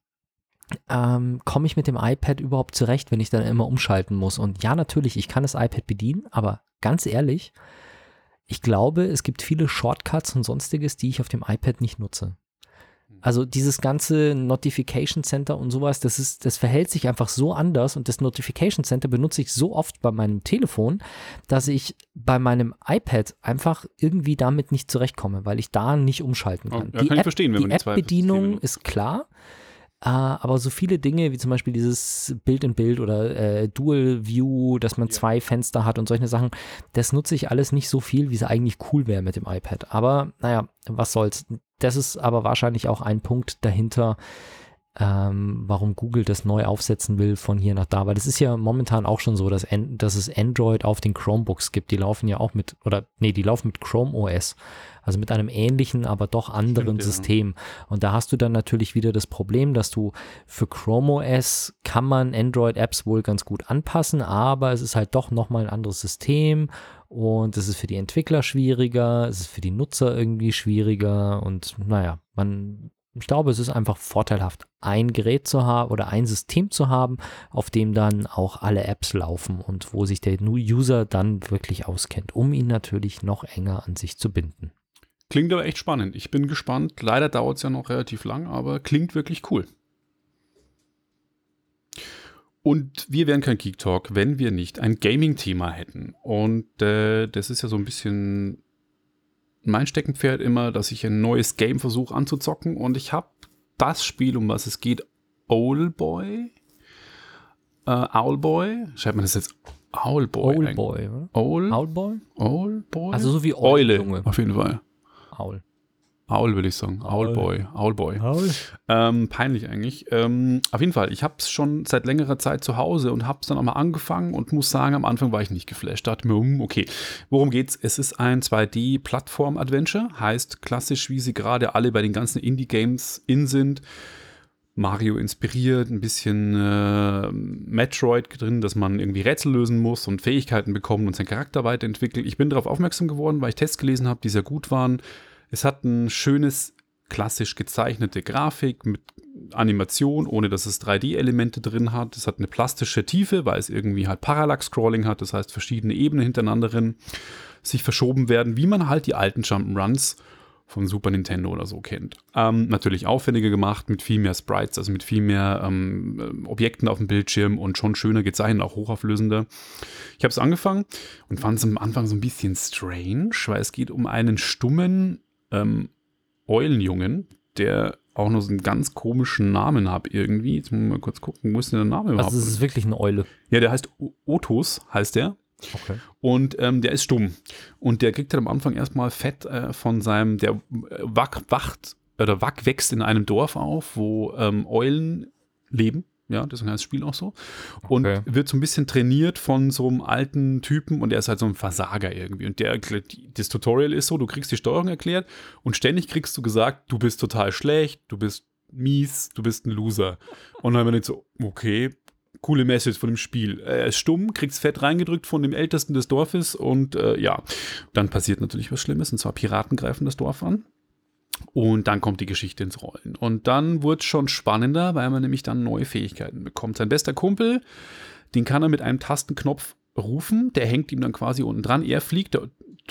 ähm, komme ich mit dem iPad überhaupt zurecht, wenn ich dann immer umschalten muss? Und ja, natürlich, ich kann das iPad bedienen, aber ganz ehrlich, ich glaube, es gibt viele Shortcuts und sonstiges, die ich auf dem iPad nicht nutze. Also dieses ganze Notification Center und sowas, das ist, das verhält sich einfach so anders und das Notification Center benutze ich so oft bei meinem Telefon, dass ich bei meinem iPad einfach irgendwie damit nicht zurechtkomme, weil ich da nicht umschalten kann. Oh, ja, die kann App, verstehen, wenn die App-Bedienung ist klar. Uh, aber so viele Dinge, wie zum Beispiel dieses Bild in Bild oder äh, Dual View, dass man ja. zwei Fenster hat und solche Sachen, das nutze ich alles nicht so viel, wie es eigentlich cool wäre mit dem iPad. Aber naja, was soll's. Das ist aber wahrscheinlich auch ein Punkt dahinter, ähm, warum Google das neu aufsetzen will von hier nach da. Weil das ist ja momentan auch schon so, dass, dass es Android auf den Chromebooks gibt. Die laufen ja auch mit, oder nee, die laufen mit Chrome OS. Also mit einem ähnlichen, aber doch anderen Stimmt, System. Ja. Und da hast du dann natürlich wieder das Problem, dass du für Chrome OS kann man Android-Apps wohl ganz gut anpassen, aber es ist halt doch nochmal ein anderes System und es ist für die Entwickler schwieriger, es ist für die Nutzer irgendwie schwieriger und naja, man ich glaube, es ist einfach vorteilhaft, ein Gerät zu haben oder ein System zu haben, auf dem dann auch alle Apps laufen und wo sich der User dann wirklich auskennt, um ihn natürlich noch enger an sich zu binden. Klingt aber echt spannend. Ich bin gespannt. Leider dauert es ja noch relativ lang, aber klingt wirklich cool. Und wir wären kein Geek Talk, wenn wir nicht ein Gaming-Thema hätten. Und äh, das ist ja so ein bisschen mein Steckenpferd immer, dass ich ein neues Game versuche anzuzocken. Und ich habe das Spiel, um was es geht, Owlboy. Äh, Owlboy. Schreibt man das jetzt Owlboy. Owlboy, oder? Owl? Owlboy? Owlboy? Also so wie Eule, Junge. auf jeden Fall. Owl. Owl würde ich sagen. Owl. Owlboy. Owlboy. Owl. Ähm, peinlich eigentlich. Ähm, auf jeden Fall, ich habe es schon seit längerer Zeit zu Hause und habe es dann auch mal angefangen und muss sagen, am Anfang war ich nicht geflasht. Dachte mir, hm, okay, worum geht's? Es ist ein 2D-Plattform-Adventure, heißt klassisch, wie sie gerade alle bei den ganzen Indie-Games in sind. Mario inspiriert, ein bisschen äh, Metroid drin, dass man irgendwie Rätsel lösen muss und Fähigkeiten bekommt und seinen Charakter weiterentwickelt. Ich bin darauf aufmerksam geworden, weil ich Tests gelesen habe, die sehr gut waren. Es hat ein schönes, klassisch gezeichnete Grafik mit Animation, ohne dass es 3D-Elemente drin hat. Es hat eine plastische Tiefe, weil es irgendwie halt Parallax-Scrolling hat, das heißt verschiedene Ebenen hintereinander drin sich verschoben werden, wie man halt die alten Jump'n'Runs von Super Nintendo oder so kennt. Ähm, natürlich aufwendiger gemacht, mit viel mehr Sprites, also mit viel mehr ähm, Objekten auf dem Bildschirm und schon schöner gezeichnet, auch hochauflösender. Ich habe es angefangen und fand es am Anfang so ein bisschen strange, weil es geht um einen stummen ähm, Eulenjungen, der auch noch so einen ganz komischen Namen hat irgendwie. Jetzt muss man mal kurz gucken, wo ist denn der Name überhaupt? Also es ist wirklich eine Eule. ja, der heißt O- Otus, heißt der. Okay. Und ähm, der ist stumm. Und der kriegt dann am Anfang erstmal Fett äh, von seinem, der äh, wack, wacht oder wack wächst in einem Dorf auf, wo ähm, Eulen leben. Ja, deswegen heißt das Spiel auch so. Und Okay. wird so ein bisschen trainiert von so einem alten Typen und der ist halt so ein Versager irgendwie. Und der das Tutorial ist so, du kriegst die Steuerung erklärt und ständig kriegst du gesagt, du bist total schlecht, du bist mies, du bist ein Loser. Und dann bin ich so, okay, coole Message von dem Spiel. Er ist stumm, kriegt's fett reingedrückt von dem Ältesten des Dorfes und äh, ja, dann passiert natürlich was Schlimmes und zwar Piraten greifen das Dorf an. Und dann kommt die Geschichte ins Rollen. Und dann wird es schon spannender, weil man nämlich dann neue Fähigkeiten bekommt. Sein bester Kumpel, den kann er mit einem Tastenknopf rufen, der hängt ihm dann quasi unten dran. Er fliegt, der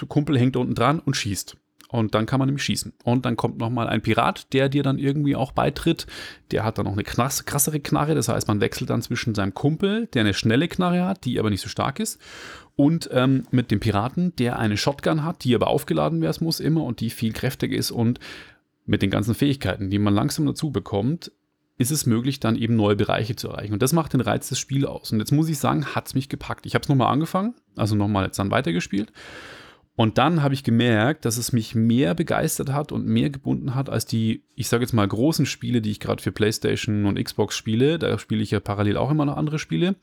Kumpel hängt unten dran und schießt. Und dann kann man nämlich schießen. Und dann kommt nochmal ein Pirat, der dir dann irgendwie auch beitritt. Der hat dann noch eine krass, krassere Knarre. Das heißt, man wechselt dann zwischen seinem Kumpel, der eine schnelle Knarre hat, die aber nicht so stark ist, und ähm, mit dem Piraten, der eine Shotgun hat, die aber aufgeladen werden muss immer und die viel kräftiger ist. Und mit den ganzen Fähigkeiten, die man langsam dazu bekommt, ist es möglich, dann eben neue Bereiche zu erreichen. Und das macht den Reiz des Spiels aus. Und jetzt muss ich sagen, hat es mich gepackt. Ich habe es nochmal angefangen, also nochmal jetzt dann weitergespielt. Und dann habe ich gemerkt, dass es mich mehr begeistert hat und mehr gebunden hat als die, ich sage jetzt mal, großen Spiele, die ich gerade für PlayStation und Xbox spiele. Da spiele ich ja parallel auch immer noch andere Spiele,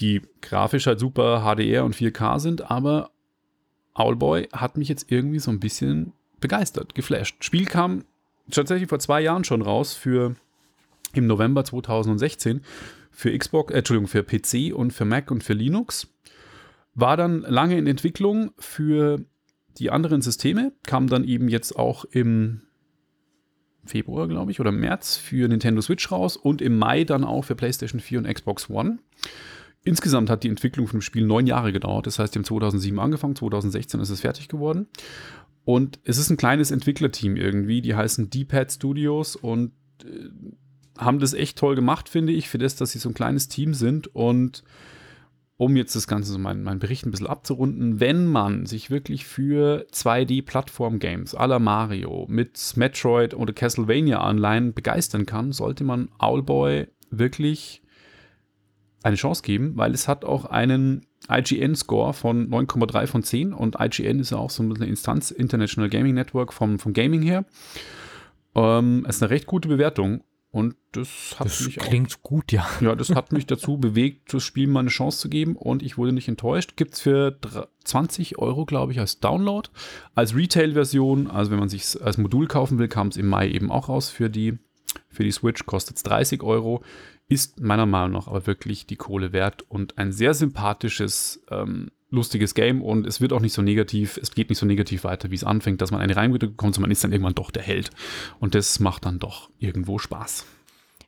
die grafisch halt super HDR und 4K sind, aber Owlboy hat mich jetzt irgendwie so ein bisschen begeistert, geflasht. Spiel kam tatsächlich vor zwei Jahren schon raus für im November 2016 für Xbox, äh, Entschuldigung, für PC und für Mac und für Linux. War dann lange in Entwicklung für die anderen Systeme, kam dann eben jetzt auch im Februar, glaube ich, oder März für Nintendo Switch raus und im Mai dann auch für PlayStation 4 und Xbox One. Insgesamt hat die Entwicklung von dem Spiel neun Jahre gedauert. Das heißt, haben 2007 angefangen, 2016 ist es fertig geworden. Und es ist ein kleines Entwicklerteam irgendwie, die heißen D-Pad Studios und äh, haben das echt toll gemacht, finde ich, für das, dass sie so ein kleines Team sind. Und um jetzt das Ganze, so mein, mein Bericht ein bisschen abzurunden, wenn man sich wirklich für 2D-Plattform-Games à la Mario mit Metroid oder Castlevania-Anleihen begeistern kann, sollte man Owlboy wirklich eine Chance geben, weil es hat auch einen IGN-Score von 9,3 von 10 und IGN ist ja auch so eine Instanz, International Gaming Network vom, vom Gaming her. Ähm, ist eine recht gute Bewertung und das hat Das mich auch klingt gut, ja. ja, das hat mich dazu bewegt, das Spiel mal eine Chance zu geben und ich wurde nicht enttäuscht. Gibt es für dr- 20 Euro, glaube ich, als Download. Als Retail-Version, also wenn man sich als Modul kaufen will, kam es im Mai eben auch raus für die, für die Switch, kostet es 30 Euro. Ist meiner Meinung nach aber wirklich die Kohle wert und ein sehr sympathisches, ähm, lustiges Game und es wird auch nicht so negativ, es geht nicht so negativ weiter, wie es anfängt, dass man eine reingedrückt bekommt, sondern man ist dann irgendwann doch der Held. Und das macht dann doch irgendwo Spaß.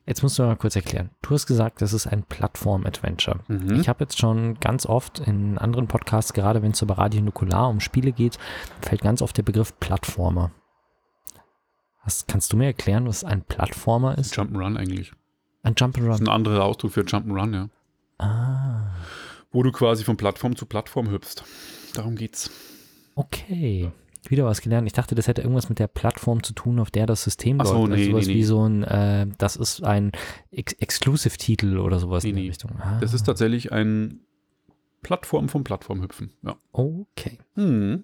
Jetzt musst du mal kurz erklären. Du hast gesagt, das ist ein Plattform-Adventure. Mhm. Ich habe jetzt schon ganz oft in anderen Podcasts, gerade wenn es bei Radio Nukular um Spiele geht, fällt ganz oft der Begriff Plattformer. Was, kannst du mir erklären, was ein Plattformer ist? Jump'n'Run eigentlich. Ein Das ist Jump'n'Run. ein anderer Ausdruck für Jump'n'Run, ja. Ah, Wo du quasi von Plattform zu Plattform hüpfst. Darum geht's. okay. Wieder was gelernt. Ich dachte, das hätte irgendwas mit der Plattform zu tun, auf der das System Ach so, läuft. Also nee, sowas nee, wie nee. so ein, äh, das ist ein Ex Exclusive-Titel oder sowas Nee, in der nee. Richtung. Ah. Das ist tatsächlich ein Plattform von Plattform hüpfen. Ja. Okay. Hm.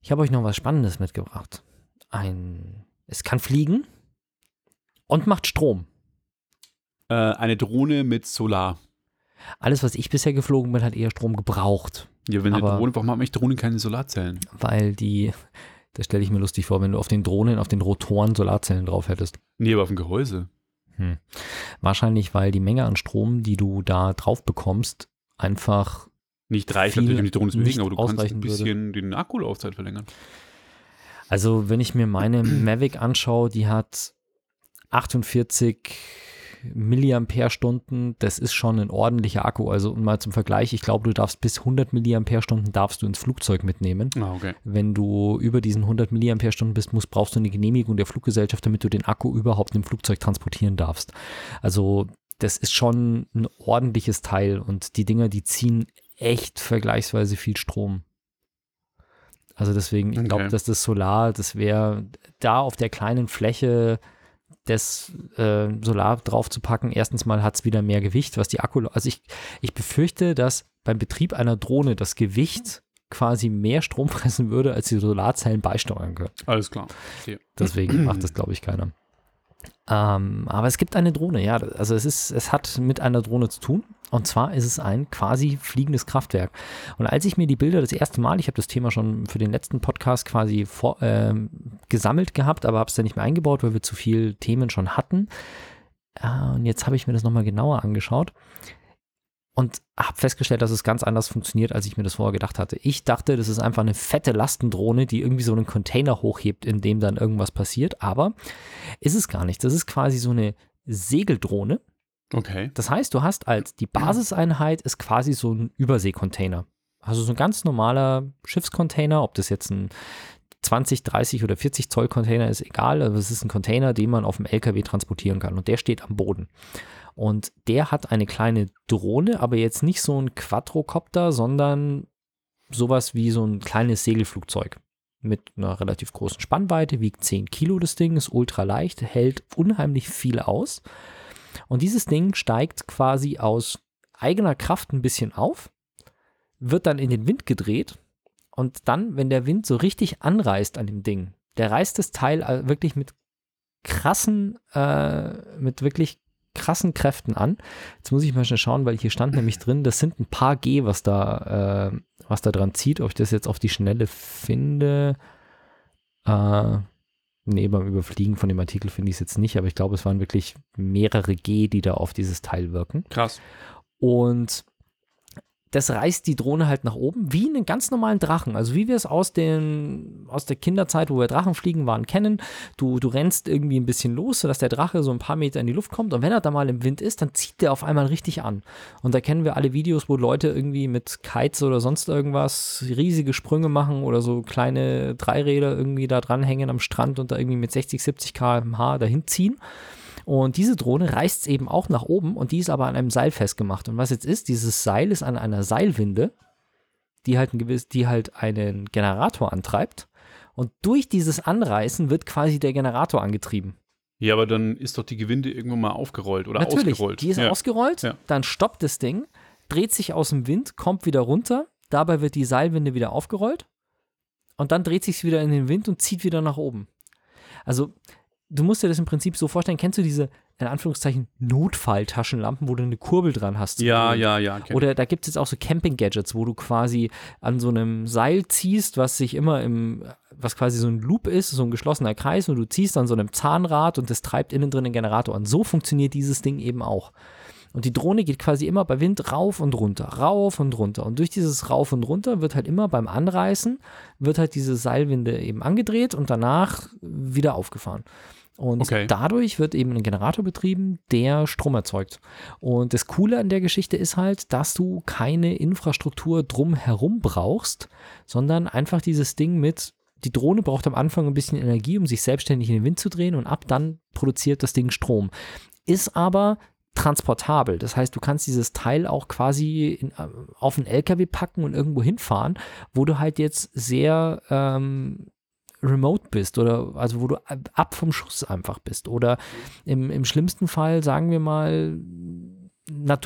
Ich habe euch noch was Spannendes mitgebracht. Ein, es kann fliegen und macht Strom. Äh, eine Drohne mit Solar. Alles, was ich bisher geflogen bin, hat eher Strom gebraucht, Ja, wenn eine Drohne, warum haben eigentlich Drohnen keine Solarzellen? weil die, das stelle ich mir lustig vor, wenn du auf den Drohnen, auf den Rotoren Solarzellen drauf hättest. Nee, aber auf dem Gehäuse. Hm. Wahrscheinlich, weil die Menge an Strom, die du da drauf bekommst, einfach Nicht reicht natürlich, um die Drohne zu bewegen, aber du kannst ein bisschen den Akkulaufzeit verlängern. Also, wenn ich mir meine Mavic anschaue, die hat 48 Milliampere-Stunden. Das ist schon ein ordentlicher Akku. Also, mal zum Vergleich, ich glaube, du darfst bis 100 Milliampere-Stunden darfst du ins Flugzeug mitnehmen. Ah, okay. Wenn du über diesen 100 Milliampere-Stunden bist, musst, brauchst du eine Genehmigung der Fluggesellschaft, damit du den Akku überhaupt im Flugzeug transportieren darfst. Also, das ist schon ein ordentliches Teil und die Dinger, die ziehen echt vergleichsweise viel Strom. Also deswegen, ich glaube, Okay. dass das Solar, das wäre da auf der kleinen Fläche das äh, Solar draufzupacken. Erstens mal hat es wieder mehr Gewicht, was die Akku. Also ich, ich befürchte, dass beim Betrieb einer Drohne das Gewicht quasi mehr Strom fressen würde, als die Solarzellen beisteuern können. Alles klar. Verstehe. Deswegen macht das, glaube ich, keiner. Ähm, aber es gibt eine Drohne, ja. Also es ist, es hat mit einer Drohne zu tun. Und zwar ist es ein quasi fliegendes Kraftwerk. Und als ich mir die Bilder das erste Mal, ich habe das Thema schon für den letzten Podcast quasi vor, ähm, gesammelt gehabt, aber habe es dann nicht mehr eingebaut, weil wir zu viele Themen schon hatten. Äh, und jetzt habe ich mir das nochmal genauer angeschaut und habe festgestellt, dass es ganz anders funktioniert, als ich mir das vorher gedacht hatte. Ich dachte, das ist einfach eine fette Lastendrohne, die irgendwie so einen Container hochhebt, in dem dann irgendwas passiert, aber ist es gar nicht. Das ist quasi so eine Segeldrohne. Okay. Das heißt, du hast als die Basiseinheit ist quasi so ein Überseekontainer. Also so ein ganz normaler Schiffscontainer, ob das jetzt ein 20, 30 oder 40 Zoll Container ist, egal, aber es ist ein Container, den man auf dem LKW transportieren kann und der steht am Boden. Und der hat eine kleine Drohne, aber jetzt nicht so ein Quadrocopter, sondern sowas wie so ein kleines Segelflugzeug. Mit einer relativ großen Spannweite, wiegt 10 Kilo. Das Ding, ist ultra leicht, hält unheimlich viel aus. Und dieses Ding steigt quasi aus eigener Kraft ein bisschen auf, wird dann in den Wind gedreht. Und dann, wenn der Wind so richtig anreißt an dem Ding, der reißt das Teil äh, wirklich mit krassen, äh, mit wirklich krassen Kräften an. Jetzt muss ich mal schnell schauen, weil hier stand nämlich drin, das sind ein paar G, was da, äh, was da dran zieht. Ob ich das jetzt auf die Schnelle finde, äh, nee, beim Überfliegen von dem Artikel finde ich es jetzt nicht, aber ich glaube, es waren wirklich mehrere G, die da auf dieses Teil wirken. Krass. Und das reißt die Drohne halt nach oben, wie einen ganz normalen Drachen. Also wie wir es aus, den, aus der Kinderzeit, wo wir Drachenfliegen waren, kennen. Du, du rennst irgendwie ein bisschen los, sodass der Drache so ein paar Meter in die Luft kommt. Und wenn er da mal im Wind ist, dann zieht der auf einmal richtig an. Und da kennen wir alle Videos, wo Leute irgendwie mit Kites oder sonst irgendwas riesige Sprünge machen oder so kleine Dreiräder irgendwie da dranhängen am Strand und da irgendwie mit 60, 70 km/h dahin ziehen. Und diese Drohne reißt es eben auch nach oben und die ist aber an einem Seil festgemacht. Und was jetzt ist, dieses Seil ist an einer Seilwinde, die halt, ein gewiss, die halt einen Generator antreibt. Und durch dieses Anreißen wird quasi der Generator angetrieben. Ja, aber dann ist doch die Gewinde irgendwann mal aufgerollt oder Natürlich, ausgerollt. die ist ja. ausgerollt, Ja. dann stoppt das Ding, dreht sich aus dem Wind, kommt wieder runter, dabei wird die Seilwinde wieder aufgerollt und dann dreht sich wieder in den Wind und zieht wieder nach oben. Also du musst dir das im Prinzip so vorstellen, kennst du diese, in Anführungszeichen, Notfalltaschenlampen, wo du eine Kurbel dran hast? Ja, ja, ja. kenn- Oder da gibt es jetzt auch so Camping-Gadgets, wo du quasi an so einem Seil ziehst, was sich immer im, was quasi so ein Loop ist, so ein geschlossener Kreis, und du ziehst an so einem Zahnrad und das treibt innen drin den Generator an. So funktioniert dieses Ding eben auch. Und die Drohne geht quasi immer bei Wind rauf und runter, rauf und runter. Und durch dieses Rauf und runter wird halt immer beim Anreißen, wird halt diese Seilwinde eben angedreht und danach wieder aufgefahren. Und Okay. dadurch wird eben ein Generator betrieben, der Strom erzeugt. Und das Coole an der Geschichte ist halt, dass du keine Infrastruktur drumherum brauchst, sondern einfach dieses Ding mit, die Drohne braucht am Anfang ein bisschen Energie, um sich selbstständig in den Wind zu drehen und ab dann produziert das Ding Strom. Ist aber transportabel. Das heißt, du kannst dieses Teil auch quasi in, äh, auf einen LKW packen und irgendwo hinfahren, wo du halt jetzt sehr ähm, remote bist oder also wo du ab- vom Schuss einfach bist. Oder im, im schlimmsten Fall, sagen wir mal,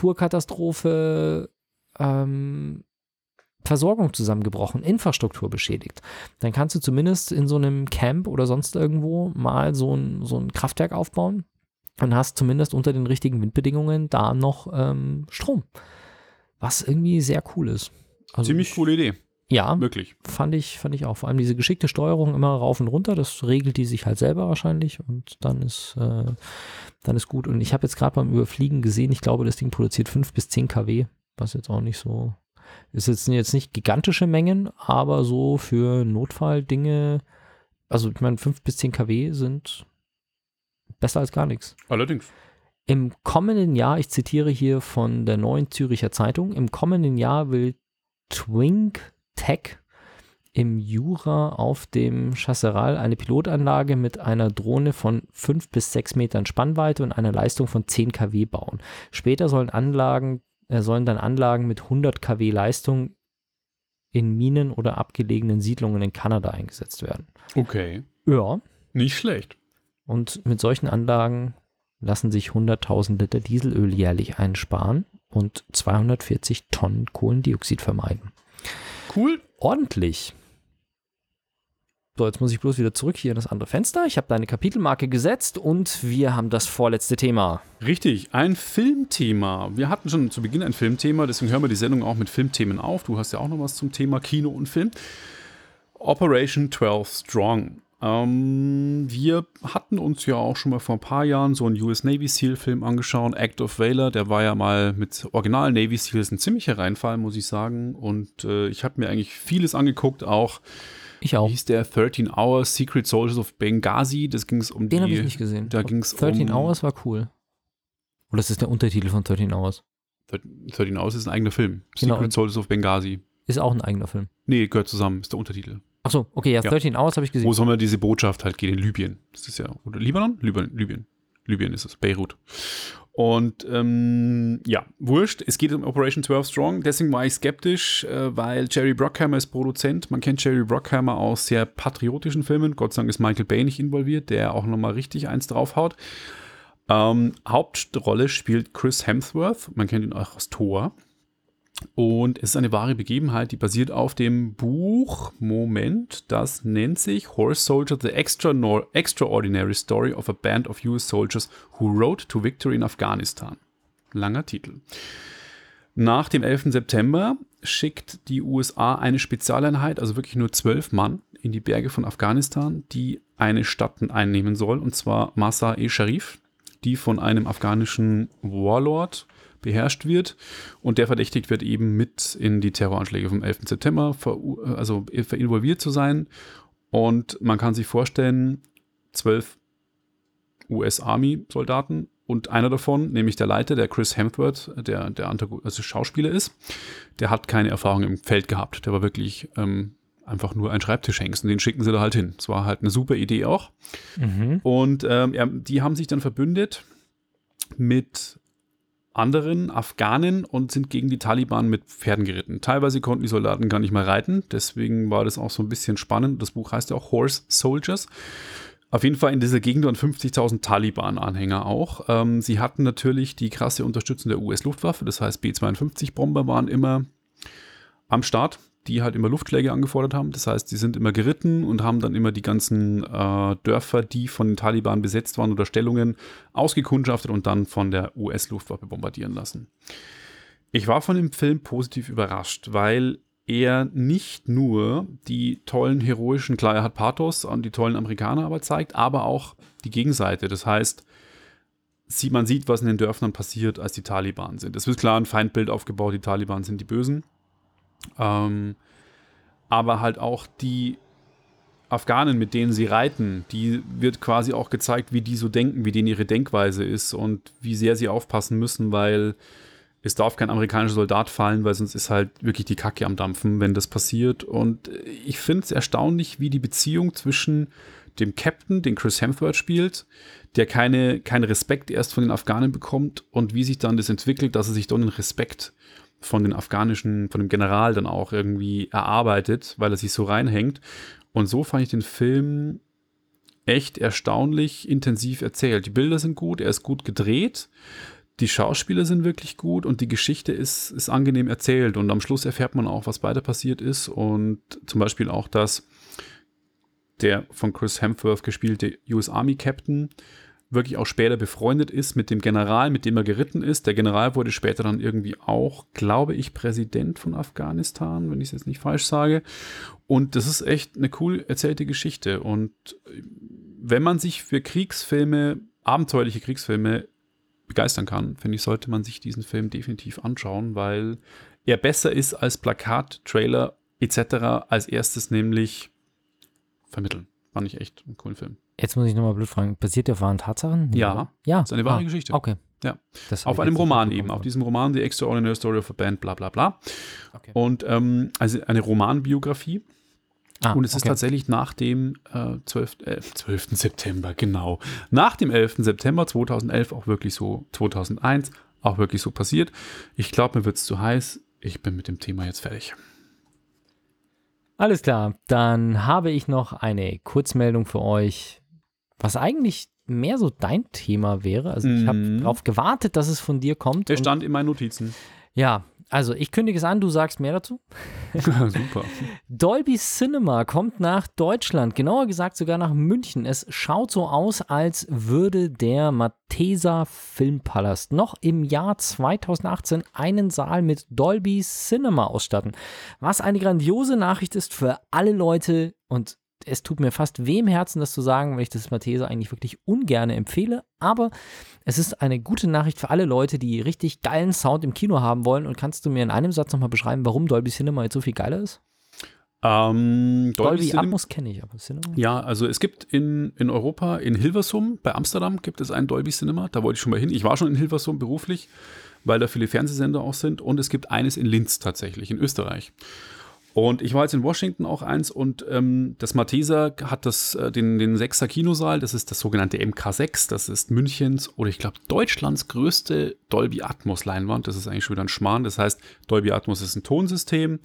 Naturkatastrophe, ähm, Versorgung zusammengebrochen, Infrastruktur beschädigt, dann kannst du zumindest in so einem Camp oder sonst irgendwo mal so ein, so ein Kraftwerk aufbauen und hast zumindest unter den richtigen Windbedingungen da noch ähm, Strom. Was irgendwie sehr cool ist. Also Ziemlich ich- coole Idee, Ja, wirklich. fand ich, fand ich auch. Vor allem diese geschickte Steuerung immer rauf und runter, das regelt die sich halt selber wahrscheinlich und dann ist, äh, dann ist gut. Und ich habe jetzt gerade beim Überfliegen gesehen, ich glaube, das Ding produziert 5 bis 10 kW, was jetzt auch nicht so, ist jetzt, jetzt nicht gigantische Mengen, aber so für Notfalldinge, also ich meine, 5 bis 10 kW sind besser als gar nichts. Allerdings. Im kommenden Jahr, ich zitiere hier von der neuen Züricher Zeitung, im kommenden Jahr will Twink Tech im Jura auf dem Chasseral eine Pilotanlage mit einer Drohne von 5 bis 6 Metern Spannweite und einer Leistung von 10 kW bauen. Später sollen Anlagen, äh, sollen dann Anlagen mit 100 kW Leistung in Minen oder abgelegenen Siedlungen in Kanada eingesetzt werden. Okay. Ja, Nicht schlecht. und mit solchen Anlagen lassen sich 100.000 Liter Dieselöl jährlich einsparen und 240 Tonnen Kohlendioxid vermeiden. Cool. Ordentlich. So, jetzt muss ich bloß wieder zurück hier in das andere Fenster. Ich habe da eine Kapitelmarke gesetzt und wir haben das vorletzte Thema. Richtig, ein Filmthema. Wir hatten schon zu Beginn ein Filmthema, deswegen hören wir die Sendung auch mit Filmthemen auf. Du hast ja auch noch was zum Thema Kino und Film. Operation 12 Strong. Ähm, wir hatten uns ja auch schon mal vor ein paar Jahren so einen US Navy SEAL Film angeschaut, Act of Valor. Der war ja mal mit originalen Navy SEALs ein ziemlicher Reinfall, muss ich sagen. Und äh, ich habe mir eigentlich vieles angeguckt, auch Ich auch. wie hieß der 13 Hours Secret Soldiers of Benghazi. Das ging es um Den habe ich nicht gesehen. Da ging es 13 um, Hours war cool. Oder das ist der Untertitel von 13 Hours. 13 Hours ist ein eigener Film. Genau. Secret Soldiers of Benghazi. Ist auch ein eigener Film. Nee, gehört zusammen, ist der Untertitel. Achso, okay, ja, Ja. 13 Hours habe ich gesehen. Wo soll man diese Botschaft halt gehen? In Libyen. Das ist ja, oder Libanon? Libyen, Libyen. Libyen ist es, Beirut. Und ähm, ja, wurscht, es geht um Operation 12 Strong. Deswegen war ich skeptisch, äh, weil Jerry Bruckheimer ist Produzent. Man kennt Jerry Bruckheimer aus sehr patriotischen Filmen. Gott sei Dank ist Michael Bay nicht involviert, der auch nochmal richtig eins draufhaut. Ähm, Hauptrolle spielt Chris Hemsworth. Man kennt ihn auch aus Thor. Und es ist eine wahre Begebenheit, die basiert auf dem Buch, Moment, das nennt sich Horse Soldier, The Extra Extraordinary Story of a Band of US Soldiers Who Rode to Victory in Afghanistan. Langer Titel. Nach dem 11. September schickt die USA eine Spezialeinheit, also wirklich nur zwölf Mann, in die Berge von Afghanistan, die eine Stadt einnehmen soll, und zwar Masa-e-Sharif, die von einem afghanischen Warlord beherrscht wird und der verdächtigt wird eben mit in die Terroranschläge vom 11. September verur- also involviert zu sein und man kann sich vorstellen, zwölf US-Army-Soldaten und einer davon, nämlich der Leiter, der Chris Hemsworth, der, der also Schauspieler ist, der hat keine Erfahrung im Feld gehabt. Der war wirklich ähm, einfach nur ein Schreibtischhengst und den schicken sie da halt hin. Das war halt eine super Idee auch. Mhm. Und ähm, ja, die haben sich dann verbündet mit anderen Afghanen und sind gegen die Taliban mit Pferden geritten. Teilweise konnten die Soldaten gar nicht mehr reiten, deswegen war das auch so ein bisschen spannend. Das Buch heißt ja auch Horse Soldiers. Auf jeden Fall in dieser Gegend waren 50.000 Taliban-Anhänger auch. Ähm, sie hatten natürlich die krasse Unterstützung der US-Luftwaffe, das heißt B-52-Bomber waren immer am Start, die halt immer Luftschläge angefordert haben. Das heißt, die sind immer geritten und haben dann immer die ganzen äh, Dörfer, die von den Taliban besetzt waren oder Stellungen, ausgekundschaftet und dann von der US-Luftwaffe bombardieren lassen. Ich war von dem Film positiv überrascht, weil er nicht nur die tollen heroischen, klar, er hat Pathos und die tollen Amerikaner aber zeigt, aber auch die Gegenseite. Das heißt, man sieht, was in den Dörfern passiert, als die Taliban sind. Es wird klar ein Feindbild aufgebaut, die Taliban sind die Bösen. Ähm, aber halt auch die Afghanen, mit denen sie reiten, die wird quasi auch gezeigt, wie die so denken, wie denen ihre Denkweise ist und wie sehr sie aufpassen müssen, weil es darf kein amerikanischer Soldat fallen, weil sonst ist halt wirklich die Kacke am Dampfen, wenn das passiert. Und ich finde es erstaunlich, wie die Beziehung zwischen dem Captain, den Chris Hemsworth spielt, der keine, keinen Respekt erst von den Afghanen bekommt und wie sich dann das entwickelt, dass er sich dann einen Respekt von den afghanischen, von dem General dann auch irgendwie erarbeitet, weil er sich so reinhängt. Und so fand ich den Film echt erstaunlich intensiv erzählt. Die Bilder sind gut, er ist gut gedreht. die Schauspieler sind wirklich gut und die Geschichte ist, ist angenehm erzählt. Und am Schluss erfährt man auch, was weiter passiert ist. Und zum Beispiel auch, dass der von Chris Hemsworth gespielte US Army Captain wirklich auch später befreundet ist mit dem General, mit dem er geritten ist. Der General wurde später dann irgendwie auch, glaube ich, Präsident von Afghanistan, wenn ich es jetzt nicht falsch sage. Und das ist echt eine cool erzählte Geschichte. Und wenn man sich für Kriegsfilme, abenteuerliche Kriegsfilme begeistern kann, finde ich, sollte man sich diesen Film definitiv anschauen, weil er besser ist als Plakat, Trailer etc. als erstes nämlich vermitteln. Fand ich echt einen coolen Film. Jetzt muss ich nochmal blöd fragen, basiert der auf wahren Tatsachen? Ja. oder? Ja. Das ist eine wahre ah, Geschichte. Okay. Ja. Auf einem Roman eben, auf diesem Roman The Extraordinary Story of a Band, bla bla bla. Okay. Und ähm, also eine Romanbiografie. Ah, Und es ist okay. tatsächlich nach dem äh, 12, äh, 12. September, genau. Nach dem 11. September 2011 auch wirklich so, 2001 auch wirklich so passiert. Ich glaube, mir wird es zu heiß. Ich bin mit dem Thema jetzt fertig. Alles klar, dann habe ich noch eine Kurzmeldung für euch, was eigentlich mehr so dein Thema wäre. Also ich habe Mhm. darauf gewartet, dass es von dir kommt. Der stand in meinen Notizen. ja, also ich kündige es an, du sagst mehr dazu. Super. Dolby Cinema kommt nach Deutschland, genauer gesagt sogar nach München. Es schaut so aus, als würde der Matheser Filmpalast noch im Jahr 2018 einen Saal mit Dolby Cinema ausstatten. Was eine grandiose Nachricht ist für alle Leute und es tut mir fast weh im Herzen, das zu sagen, weil ich das Matheser eigentlich wirklich ungern empfehle. Aber es ist eine gute Nachricht für alle Leute, die richtig geilen Sound im Kino haben wollen. Und kannst du mir in einem Satz nochmal beschreiben, warum Dolby Cinema jetzt so viel geiler ist? Ähm, Dolby, Cinema- Atmos kenne ich, aber Cinema? Ja, also es gibt in, in Europa, in Hilversum, bei Amsterdam gibt es ein Dolby Cinema. Da wollte ich schon mal hin. Ich war schon in Hilversum beruflich, weil da viele Fernsehsender auch sind. Und es gibt eines in Linz tatsächlich, in Österreich. Und ich war jetzt in Washington auch eins und ähm, das Matheser hat das, äh, den, den 6er Kinosaal, das ist das sogenannte MK6, das ist Münchens oder ich glaube Deutschlands größte Dolby Atmos Leinwand. Das ist eigentlich schon wieder ein Schmarrn. Das heißt, Dolby Atmos ist ein Tonsystem,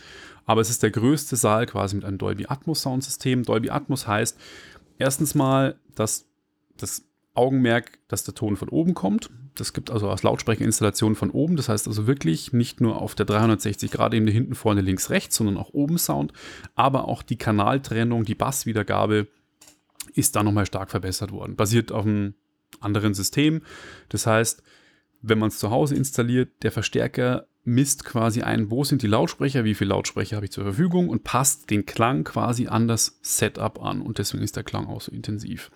aber es ist der größte Saal quasi mit einem Dolby Atmos Soundsystem. Dolby Atmos heißt erstens mal, dass das Augenmerk, dass der Ton von oben kommt. Das gibt also als Lautsprecherinstallation von oben. Das heißt also wirklich nicht nur auf der 360-Grad-Ebene hinten, vorne, links, rechts, sondern auch oben Sound. Aber auch die Kanaltrennung, die Basswiedergabe ist da nochmal stark verbessert worden. Basiert auf einem anderen System. Das heißt, wenn man es zu Hause installiert, der Verstärker misst quasi ein, wo sind die Lautsprecher, wie viele Lautsprecher habe ich zur Verfügung und passt den Klang quasi an das Setup an. Und deswegen ist der Klang auch so intensiv.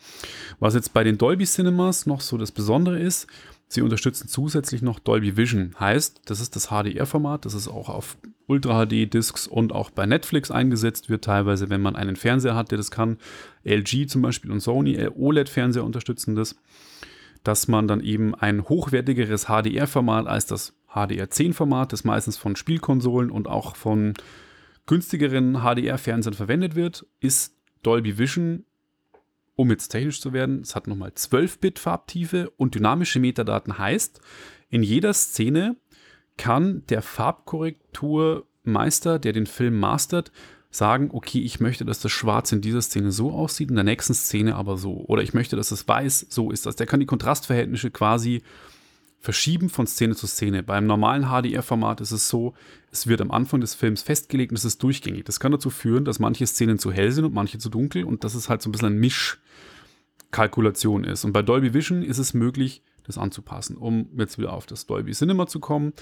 Was jetzt bei den Dolby Cinemas noch so das Besondere ist, sie unterstützen zusätzlich noch Dolby Vision. Heißt, das ist das HDR-Format, das ist auch auf Ultra-HD-Discs und auch bei Netflix eingesetzt wird, teilweise, wenn man einen Fernseher hat, der das kann. LG zum Beispiel und Sony, äh, OLED-Fernseher unterstützen das, dass man dann eben ein hochwertigeres HDR-Format als das HDR10-Format, das meistens von Spielkonsolen und auch von günstigeren HDR-Fernsehern verwendet wird, ist Dolby Vision um jetzt technisch zu werden, es hat nochmal 12-Bit Farbtiefe und dynamische Metadaten heißt, in jeder Szene kann der Farbkorrekturmeister, der den Film mastert, sagen, okay, ich möchte, dass das Schwarz in dieser Szene so aussieht, in der nächsten Szene aber so. Oder ich möchte, dass das Weiß so ist. Also der kann die Kontrastverhältnisse quasi verschieben von Szene zu Szene. Beim normalen HDR-Format ist es so, es wird am Anfang des Films festgelegt und es ist durchgängig. Das kann dazu führen, dass manche Szenen zu hell sind und manche zu dunkel und dass es halt so ein bisschen ein Mischkalkulation ist. Und bei Dolby Vision ist es möglich, das anzupassen. Um jetzt wieder auf das Dolby Cinema zu kommen.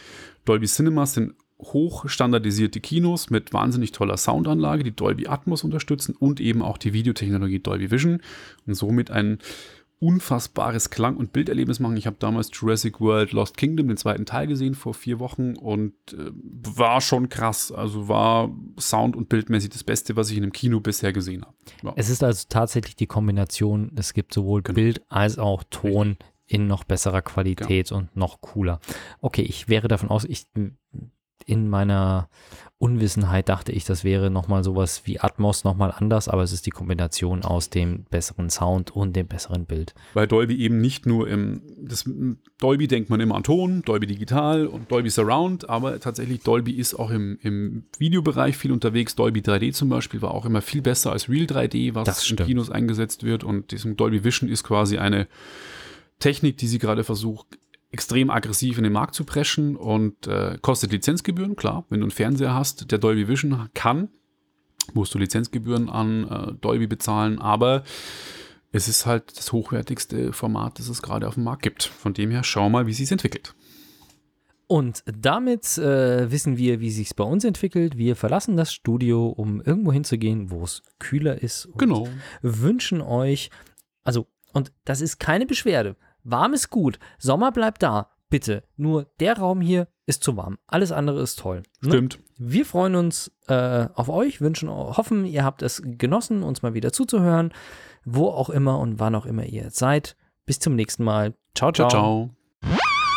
Dolby Cinemas sind hochstandardisierte Kinos mit wahnsinnig toller Soundanlage, die Dolby Atmos unterstützen und eben auch die Videotechnologie Dolby Vision und somit ein unfassbares Klang- und Bilderlebnis machen. Ich habe damals Jurassic World Lost Kingdom, den zweiten Teil gesehen vor vier Wochen und äh, war schon krass. Also war Sound- und Bildmäßig das Beste, was ich in einem Kino bisher gesehen habe. Ja. Es ist also tatsächlich die Kombination, es gibt sowohl Genau. Bild als auch Ton in noch besserer Qualität und noch cooler. Okay, ich wäre davon aus, ich in meiner Unwissenheit dachte ich, das wäre nochmal sowas wie Atmos nochmal anders, aber es ist die Kombination aus dem besseren Sound und dem besseren Bild. Weil Dolby eben nicht nur im, das, Dolby denkt man immer an Ton, Dolby Digital und Dolby Surround, aber tatsächlich Dolby ist auch im, im Videobereich viel unterwegs. Dolby 3D zum Beispiel war auch immer viel besser als Real 3D, Das was in. Kinos eingesetzt wird und diesem Dolby Vision ist quasi eine Technik, die sie gerade versucht, extrem aggressiv in den Markt zu preschen und äh, kostet Lizenzgebühren, klar. Wenn du einen Fernseher hast, der Dolby Vision kann, musst du Lizenzgebühren an äh, Dolby bezahlen, aber es ist halt das hochwertigste Format, das es gerade auf dem Markt gibt. Von dem her schau mal, wie sich entwickelt. Und damit äh, wissen wir, wie sich bei uns entwickelt. Wir verlassen das Studio, um irgendwo hinzugehen, wo es kühler ist. Und Genau. Wünschen euch, also, und das ist keine Beschwerde. Warm ist gut. Sommer bleibt da. Bitte. Nur der Raum hier ist zu warm. Alles andere ist toll. Ne? Stimmt. Wir freuen uns äh, auf euch, wünschen, hoffen, ihr habt es genossen, uns mal wieder zuzuhören, wo auch immer und wann auch immer ihr seid. Bis zum nächsten Mal. Ciao, ciao. Ciao, ciao.